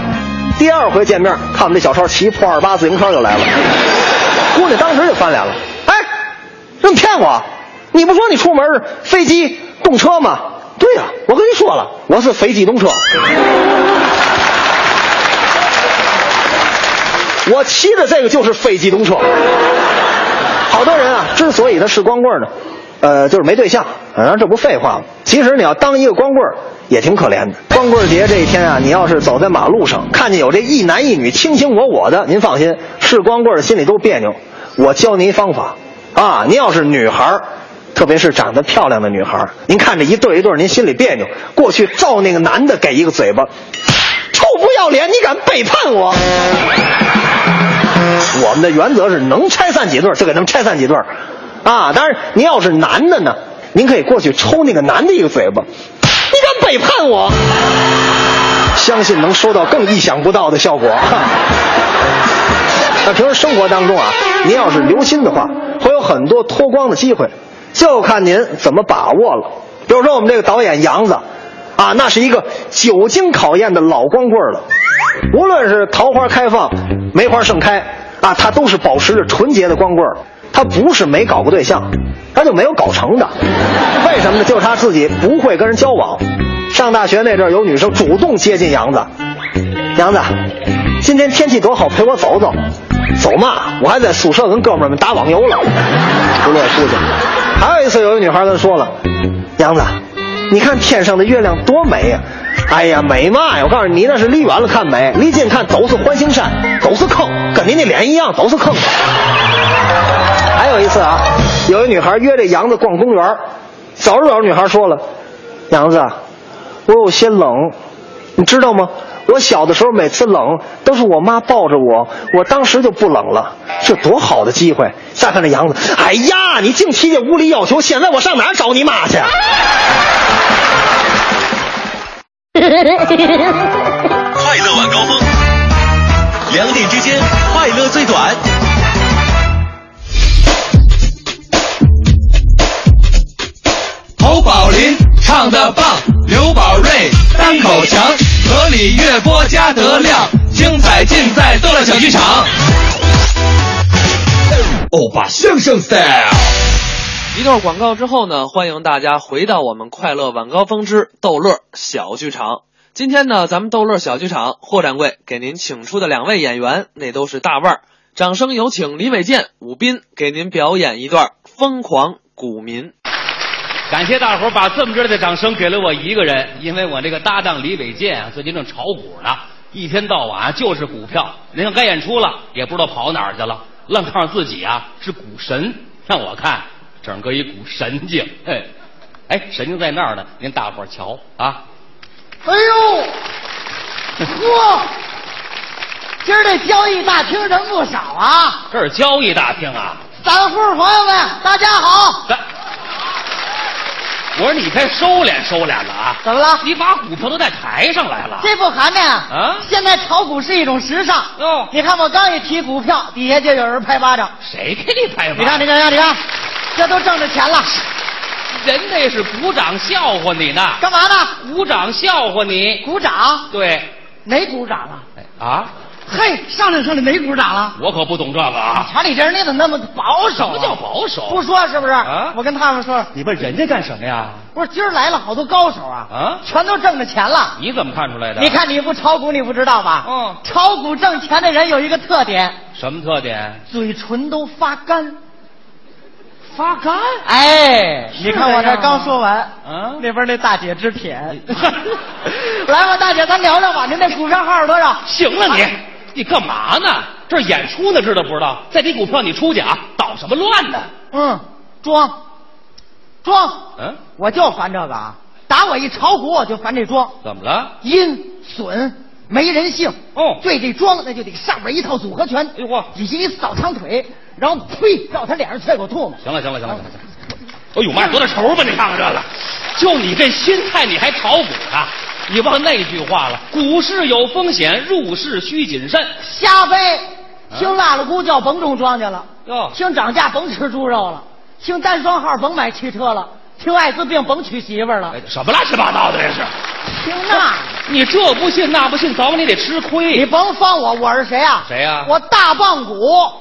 第二回见面，看我们这小超骑破二八自行车就来了，姑娘当时就翻脸了，哎，这么骗我？你不说你出门是飞机动车吗？对呀、我跟你说了，我是飞机动车。(laughs) 我骑的这个就是非机动车。好多人啊，之所以他是光棍呢，呃，就是没对象。反正这不废话吗？其实你要当一个光棍儿也挺可怜的。光棍节这一天啊，你要是走在马路上，看见有这一男一女卿卿我我的，您放心，是光棍儿心里都别扭。我教您一方法啊，您要是女孩儿。特别是长得漂亮的女孩儿，您看着一对一对，您心里别扭，过去照那个男的给一个嘴巴，臭不要脸，你敢背叛我！(laughs) 我们的原则是能拆散几对就给他们拆散几对儿，啊，当然您要是男的呢，您可以过去抽那个男的一个嘴巴，你敢背叛我？相信能收到更意想不到的效果。(laughs) 那平时生活当中啊，您要是留心的话，会有很多脱光的机会，就看您怎么把握了。比如说我们这个导演杨子，啊，那是一个久经考验的老光棍了。无论是桃花开放、梅花盛开，啊，他都是保持着纯洁的光棍。他不是没搞过对象，他就没有搞成的。为什么呢？就是他自己不会跟人交往。上大学那阵儿，有女生主动接近杨子，杨子，今天天气多好，陪我走走。走嘛，我还在宿舍跟哥们儿们打网游了，不乐出去。还有一次，有一女孩跟他说了：“杨子，你看天上的月亮多美呀、哎呀，美嘛呀！我告诉你，你那是离远了看美，离近看都是环形山，都是坑，跟你那脸一样，都是坑。还有一次啊，有一女孩约这杨子逛公园，走着走着，女孩说了：“杨子，我有些冷，你知道吗？我小的时候每次冷都是我妈抱着我，我当时就不冷了，这多好的机会！再看这杨子，哎呀，你净提这无理要求，现在我上哪儿找你妈去？(laughs) 快乐晚高峰，两点之间快乐最短。侯宝林唱的棒，刘宝瑞单口强，河里月波加德亮，精彩尽在逗乐小剧场。欧巴相声 style。一段广告之后呢，欢迎大家回到我们快乐晚高峰之逗乐小剧场。今天呢，咱们逗乐小剧场霍掌柜给您请出的两位演员，那都是大腕儿。掌声有请李伟健、武斌给您表演一段《疯狂股民》。感谢大伙儿把这么热烈的掌声给了我一个人，因为我这个搭档李伟健啊，最近正炒股呢，一天到晚就是股票。人家该演出了，也不知道跑哪儿去了，愣告诉自己啊是股神，让我看整个一股神经。嘿，哎，神经在那儿呢，您大伙儿瞧啊，哎呦，(laughs) 嚯！今儿这交易大厅人不少啊！这是交易大厅啊。散户朋友们，大家好！我说你该收敛收敛了啊！怎么了？你把股票都带台上来了。这不寒碜啊！啊现在炒股是一种时尚。哦，你看我刚一提股票，底下就有人拍巴掌。谁给你拍巴掌？你看，你看，你看，你看，这都挣着钱了。人那是鼓掌笑话你呢。干嘛呢？鼓掌笑话你。鼓掌？对。哪鼓掌了？啊？嘿，上来上来，哪股咋了？我可不懂这个啊！瞧你这人，你怎么那么保守、啊？什么叫保守？不说是不是？啊！我跟他们说，你问人家干什么呀？不是，今儿来了好多高手啊！啊，全都挣着钱了。你怎么看出来的？你看你不炒股，你不知道吧？嗯，炒股挣钱的人有一个特点，什么特点？嘴唇都发干。发干？哎，你看我这刚说完，啊，那边那大姐直舔。(laughs) 来吧，大姐，咱聊聊吧。您那股票号是多少？行了你，你干嘛呢？这儿演出呢，知道不知道？再给股票你出去啊，捣什么乱呢？嗯，装，装。嗯，我就烦这个啊！打我一炒股，我就烦这装。怎么了？阴损，没人性。哦，对这装，那就得上边一套组合拳。哎呦嚯，底下一扫长腿，然后呸，到他脸上啐口唾沫。行了行了行了行了行了。哎呦妈呀，多大仇吧？你看看这个，就你这心态，你还炒股呢？你忘那句话了，股市有风险，入市需谨慎。瞎飞，听辣了咕叫甭种庄稼了，哟，听涨价甭吃猪肉了。听单双号甭买汽车了，听艾滋病甭娶媳妇儿了，哎，什么乱七八糟的这是？听那。你这不信那不信，早晚你得吃亏。你甭放我，我是谁啊？谁呀、我大棒骨。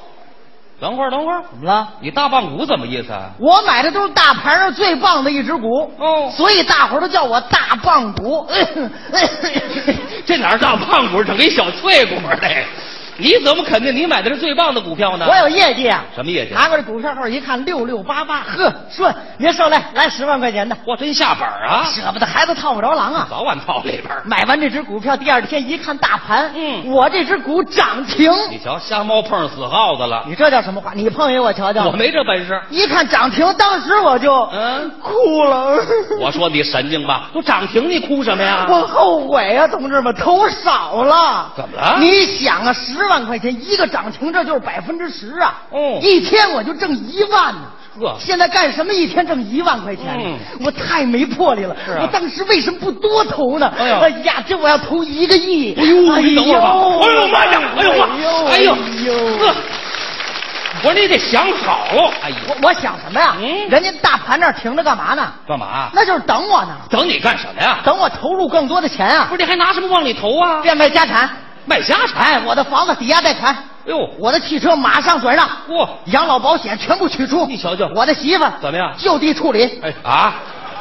等会儿，等会儿，怎么了？你大棒骨怎么意思啊？我买的都是大盘上最棒的一只骨，哦，所以大伙儿都叫我大棒骨。(laughs) 这哪儿大棒骨，整个一小脆骨的？你怎么肯定你买的是最棒的股票呢？我有业绩啊！什么业绩？拿过来股票号一看，六六八八，呵，顺！您上来，来十万块钱的。哇，真下本啊！舍不得孩子套不着狼啊！早晚套里边。买完这只股票，第二天一看大盘，嗯，我这只股涨停。你瞧，瞎猫碰上死耗子了。你这叫什么话？你碰一我瞧瞧。我没这本事。一看涨停，当时我就嗯哭了。(laughs) 我说你神经吧，都涨停，你哭什么呀？我后悔啊、同志们，投少了。怎么了？你想啊，十万块钱一个涨停，这就是百分之十啊！哦一天我就挣一万呢。呵现在干什么一天挣一万块钱我太没魄力了。是啊我当时为什么不多投呢？哎呦呀，这我要投一个亿！哎呦，你等会儿吧。哎呦妈呀！哎呦妈！哎呦，呵我说你得想好。哎呦，我我想什么呀？嗯人家大盘那儿停着干嘛呢？干嘛？那就是等我呢，等你干什么呀？等我投入更多的钱啊不！是你还拿什么往里投啊？变卖家产，卖家产。哎，我的房子抵押贷款，哎呦，我的汽车马上转让，嚯，养老保险全部取出。你瞧瞧我的媳妇儿怎么样就地处理。哎啊，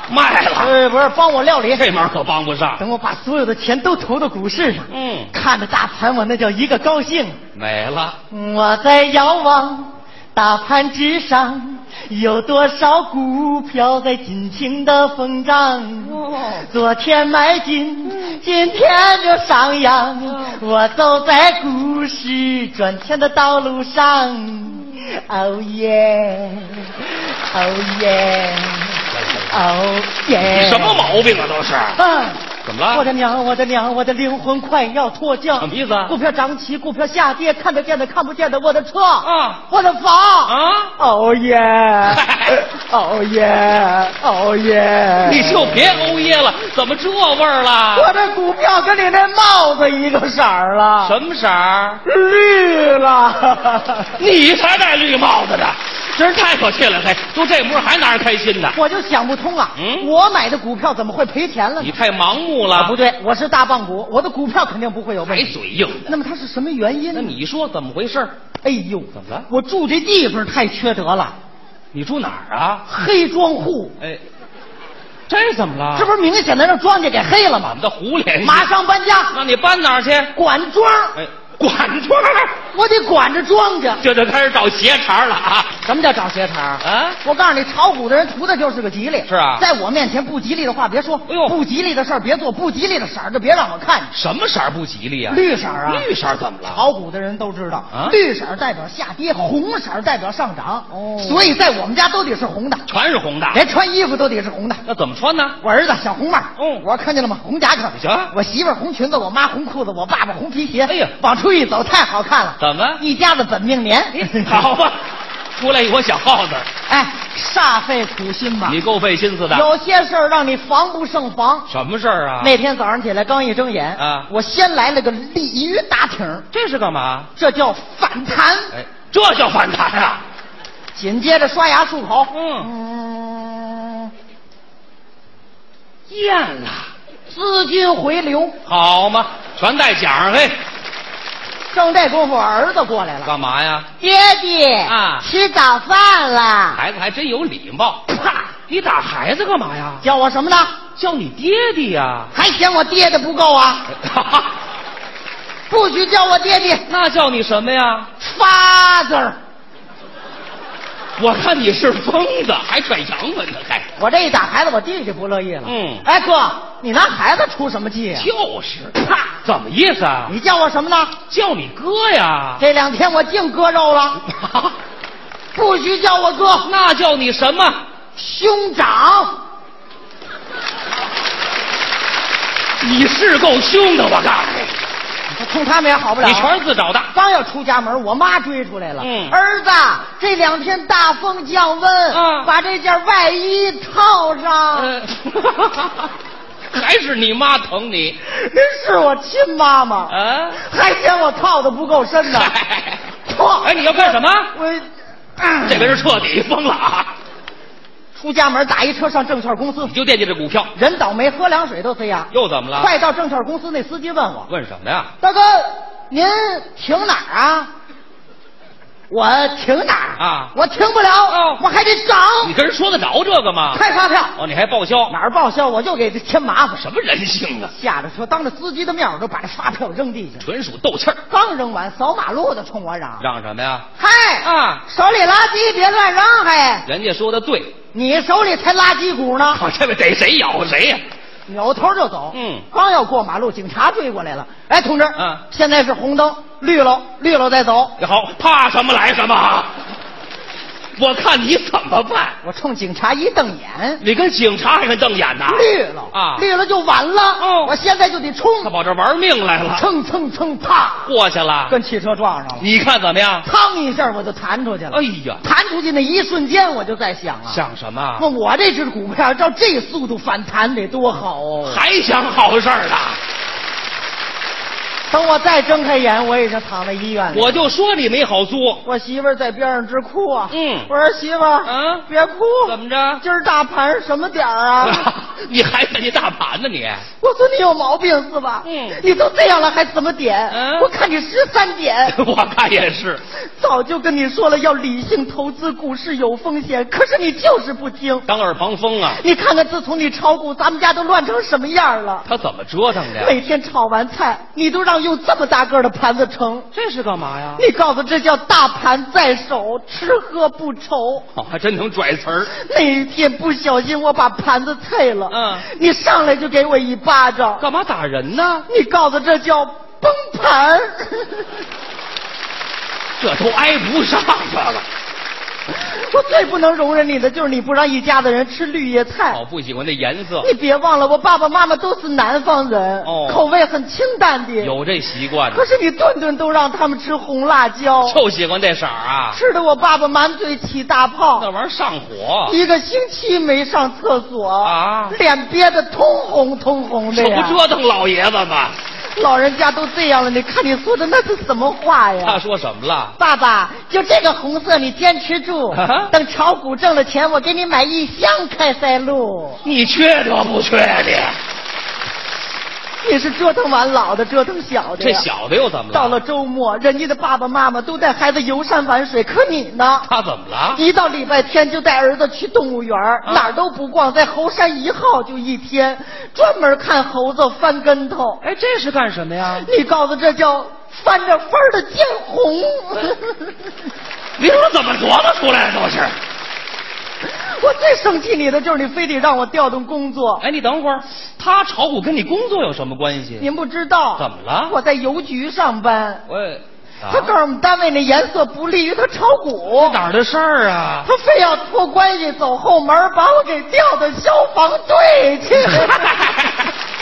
卖了。哎，不是帮我料理。这忙可帮不上。等我把所有的钱都投到股市上，嗯，看着大盘，我那叫一个高兴。没了。我在遥望大盘之上，有多少股票在尽情的疯涨？昨天买进，今天就上扬。我走在股市赚钱的道路上，哦耶，哦耶，哦耶。你什么毛病啊？都是。嗯。怎么了？我的娘！我的娘！我的灵魂快要脱缰。什么意思啊股票涨起，股票下跌，看得见的看不见的，我的车啊，我的房啊，哦耶，(laughs) 哦耶，哦耶！你就别欧耶了，怎么这味儿了？我的股票跟你那帽子一个色儿了，什么色儿？绿了。(laughs) 你才戴绿帽子呢，真是太可气了！嘿，就这模样还拿人开心呢？我就想不通啊，嗯我买的股票怎么会赔钱了呢？你太盲目了。啊，不对，我是大棒股，我的股票肯定不会有问还题。嘴硬的。那么它是什么原因呢？那你说怎么回事？哎呦，怎么了？我住这地方太缺德了，你住哪儿啊？黑庄户，哎，这怎么了？这不是明显的让庄稼给黑了吗我？们的胡联系。马上搬家，那你搬哪儿去？管庄，哎，管庄。我得管着庄稼。这就开始找鞋茬了啊！什么叫找鞋茬啊我告诉你，炒股的人图的就是个吉利。是啊在我面前不吉利的话别说，哎呦不吉利的事儿别做，不吉利的色儿就别让我看见。什么色儿不吉利啊？绿色啊，绿色怎么了？炒股的人都知道，啊绿色代表下跌，红色代表上涨。哦，所以在我们家都得是红的，全是红的。连穿衣服都得是红的。那怎么穿呢？我儿子小红帽，嗯我看见了吗？红夹克，行我媳妇儿红裙子，我妈红裤子，我爸爸红皮鞋。哎呀往出一走太好看了，怎么？一家子本命年。好吧，出来一窝小耗子，哎，煞费苦心吧。你够费心思的。有些事儿让你防不胜防。什么事儿啊？那天早上起来刚一睁眼啊我先来了个鲤鱼打挺，这是干嘛？这叫反弹。哎，这叫反弹啊！紧接着刷牙漱口，嗯，嗯，厌了，资金回流。好嘛，全带奖嘿。正这功夫，儿子过来了，干嘛呀？爹爹啊吃早饭了。孩子还真有礼貌。啪！你打孩子干嘛呀？叫我什么呢？叫你爹爹呀？还嫌我爹的不够啊？(laughs) 不许叫我爹爹那叫你什么呀？，father。我看你是疯子，还拽洋文呢，(laughs) 还我这一打孩子，我弟弟不乐意了。嗯哎哥，你拿孩子出什么气啊？就是，怎么意思啊？你叫我什么呢？叫你哥呀？这两天我净割肉了，(laughs) 不许叫我哥，那叫你什么？兄长。你是够凶的，我告诉你，冲他们也好不了。你全是自找的。刚要出家门，我妈追出来了。嗯儿子，这两天大风降温，嗯把这件外衣套上。呃还是你妈疼你 (laughs) 您是我亲妈妈，啊？还嫌我套的不够深呢。(laughs) 哎，你要干什么？我这个是彻底疯了啊！出家门打一车上证券公司，你就惦记这股票，人倒霉喝凉水都塞牙。又怎么了？快到证券公司，那司机问我问什么呀？：“大哥，您停哪儿啊？”我停哪儿啊我停不了，我还得涨。你跟人说得着这个吗？开发票哦，你还报销？哪儿报销我就给他添麻烦。什么人性啊？下了车，当着司机的面，我就把这发票扔地下。纯属斗气儿。刚扔完，扫马路的冲我嚷嚷什么呀？：“嗨啊，手里垃圾别乱扔，嘿，人家说的对，你手里才垃圾股呢。啊，(laughs) 这位逮谁咬谁呀？扭头就走。嗯，刚要过马路，警察追过来了。哎，同志，嗯，现在是红灯，绿了，绿了再走。好，怕什么来什么。我看你怎么办？我冲警察一瞪眼，你跟警察还敢瞪眼呢？绿了啊，绿了就完了。哦我现在就得冲，他跑这玩命来了，蹭蹭蹭，啪，过去了，跟汽车撞上了。你看怎么样？嘡一下我就弹出去了。哎呀，弹出去那一瞬间，我就在想啊，想什么？那我这只股票照这速度反弹得多好哦！还想好事儿呢？等我再睁开眼，我已经躺在医院里。我就说你没好作。我媳妇儿在边上直哭啊。嗯，我说媳妇儿，嗯，别哭，怎么着？今儿大盘什么点儿啊？(laughs) 你还在你大盘呢你？我说你有毛病是吧？嗯，你都这样了还怎么点？嗯，我看你十三点。(laughs) 我看也是。早就跟你说了，要理性投资，股市有风险，可是你就是不听。当耳旁风啊！你看看，自从你炒股，咱们家都乱成什么样了？他怎么折腾的？每天炒完菜，你都让用这么大个的盘子盛，这是干嘛呀？你告诉这叫大盘在手，吃喝不愁。哦，还真能拽词儿。那一天不小心我把盘子碎了，嗯，你上来就给我一巴掌，干嘛打人呢？你告诉这叫崩盘。(laughs) 这都挨不上这个。(laughs) 我最不能容忍你的就是你不让一家子人吃绿叶菜。哦，不喜欢那颜色。你别忘了，我爸爸妈妈都是南方人，哦，口味很清淡的。有这习惯。可是你顿顿都让他们吃红辣椒，就喜欢这色儿啊！吃的我爸爸满嘴起大泡，那玩意儿上火。一个星期没上厕所啊，脸憋得通红通红的这不折腾老爷子吗？老人家都这样了，你看你说的那是什么话呀？他说什么了？爸爸，就这个红色，你坚持住。啊、等炒股挣了钱，我给你买一箱开塞露。你缺德不缺的？你是折腾完老的，折腾小的。这小的又怎么了？到了周末，人家的爸爸妈妈都带孩子游山玩水，可你呢？他怎么了？一到礼拜天就带儿子去动物园，啊、哪儿都不逛，在猴山一号就一天，专门看猴子翻跟头。哎，这是干什么呀？你告诉这叫翻着翻的见红。你说怎么琢磨出来的都是？(laughs) 我最生气你的就是你非得让我调动工作。哎，你等会儿，他炒股跟你工作有什么关系？您不知道？怎么了？我在邮局上班。喂。啊、他告诉我们单位那颜色不利于他炒股，哪儿的事儿啊？他非要托关系走后门，把我给调到消防队去。(laughs)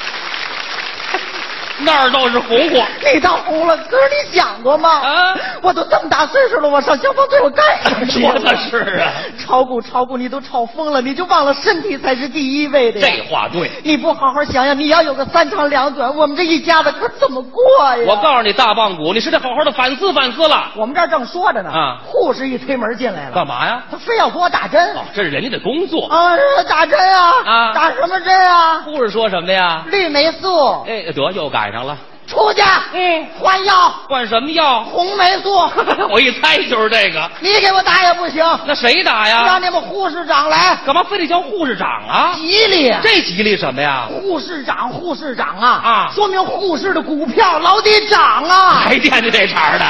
那儿倒是红火，(laughs) 你倒红了，可是你想过吗？啊，我都这么大岁数了，我上消防队我干什么去？(laughs) 说的是啊，(laughs) 炒股炒股，你都炒疯了，你就忘了身体才是第一位的呀。这话对，你不好好想想，你要有个三长两短，我们这一家子可怎么过呀？我告诉你，大棒骨，你是得好好的反思反思了。我们这儿正说着呢，啊，护士一推门进来了，干嘛呀？他非要给我打针。哦，这是人家的工作啊，打针啊，啊，打什么针啊？护士说什么呀？绿霉素。哎，得又赶上了。出去，嗯，换药，换什么药？红霉素。(laughs) 我一猜就是这个。你给我打也不行，那谁打呀？让你们护士长来。干嘛非得叫护士长啊？吉利，这吉利什么呀？护士长，护士长啊啊，说明护士的股票老得涨啊。还惦记这茬的。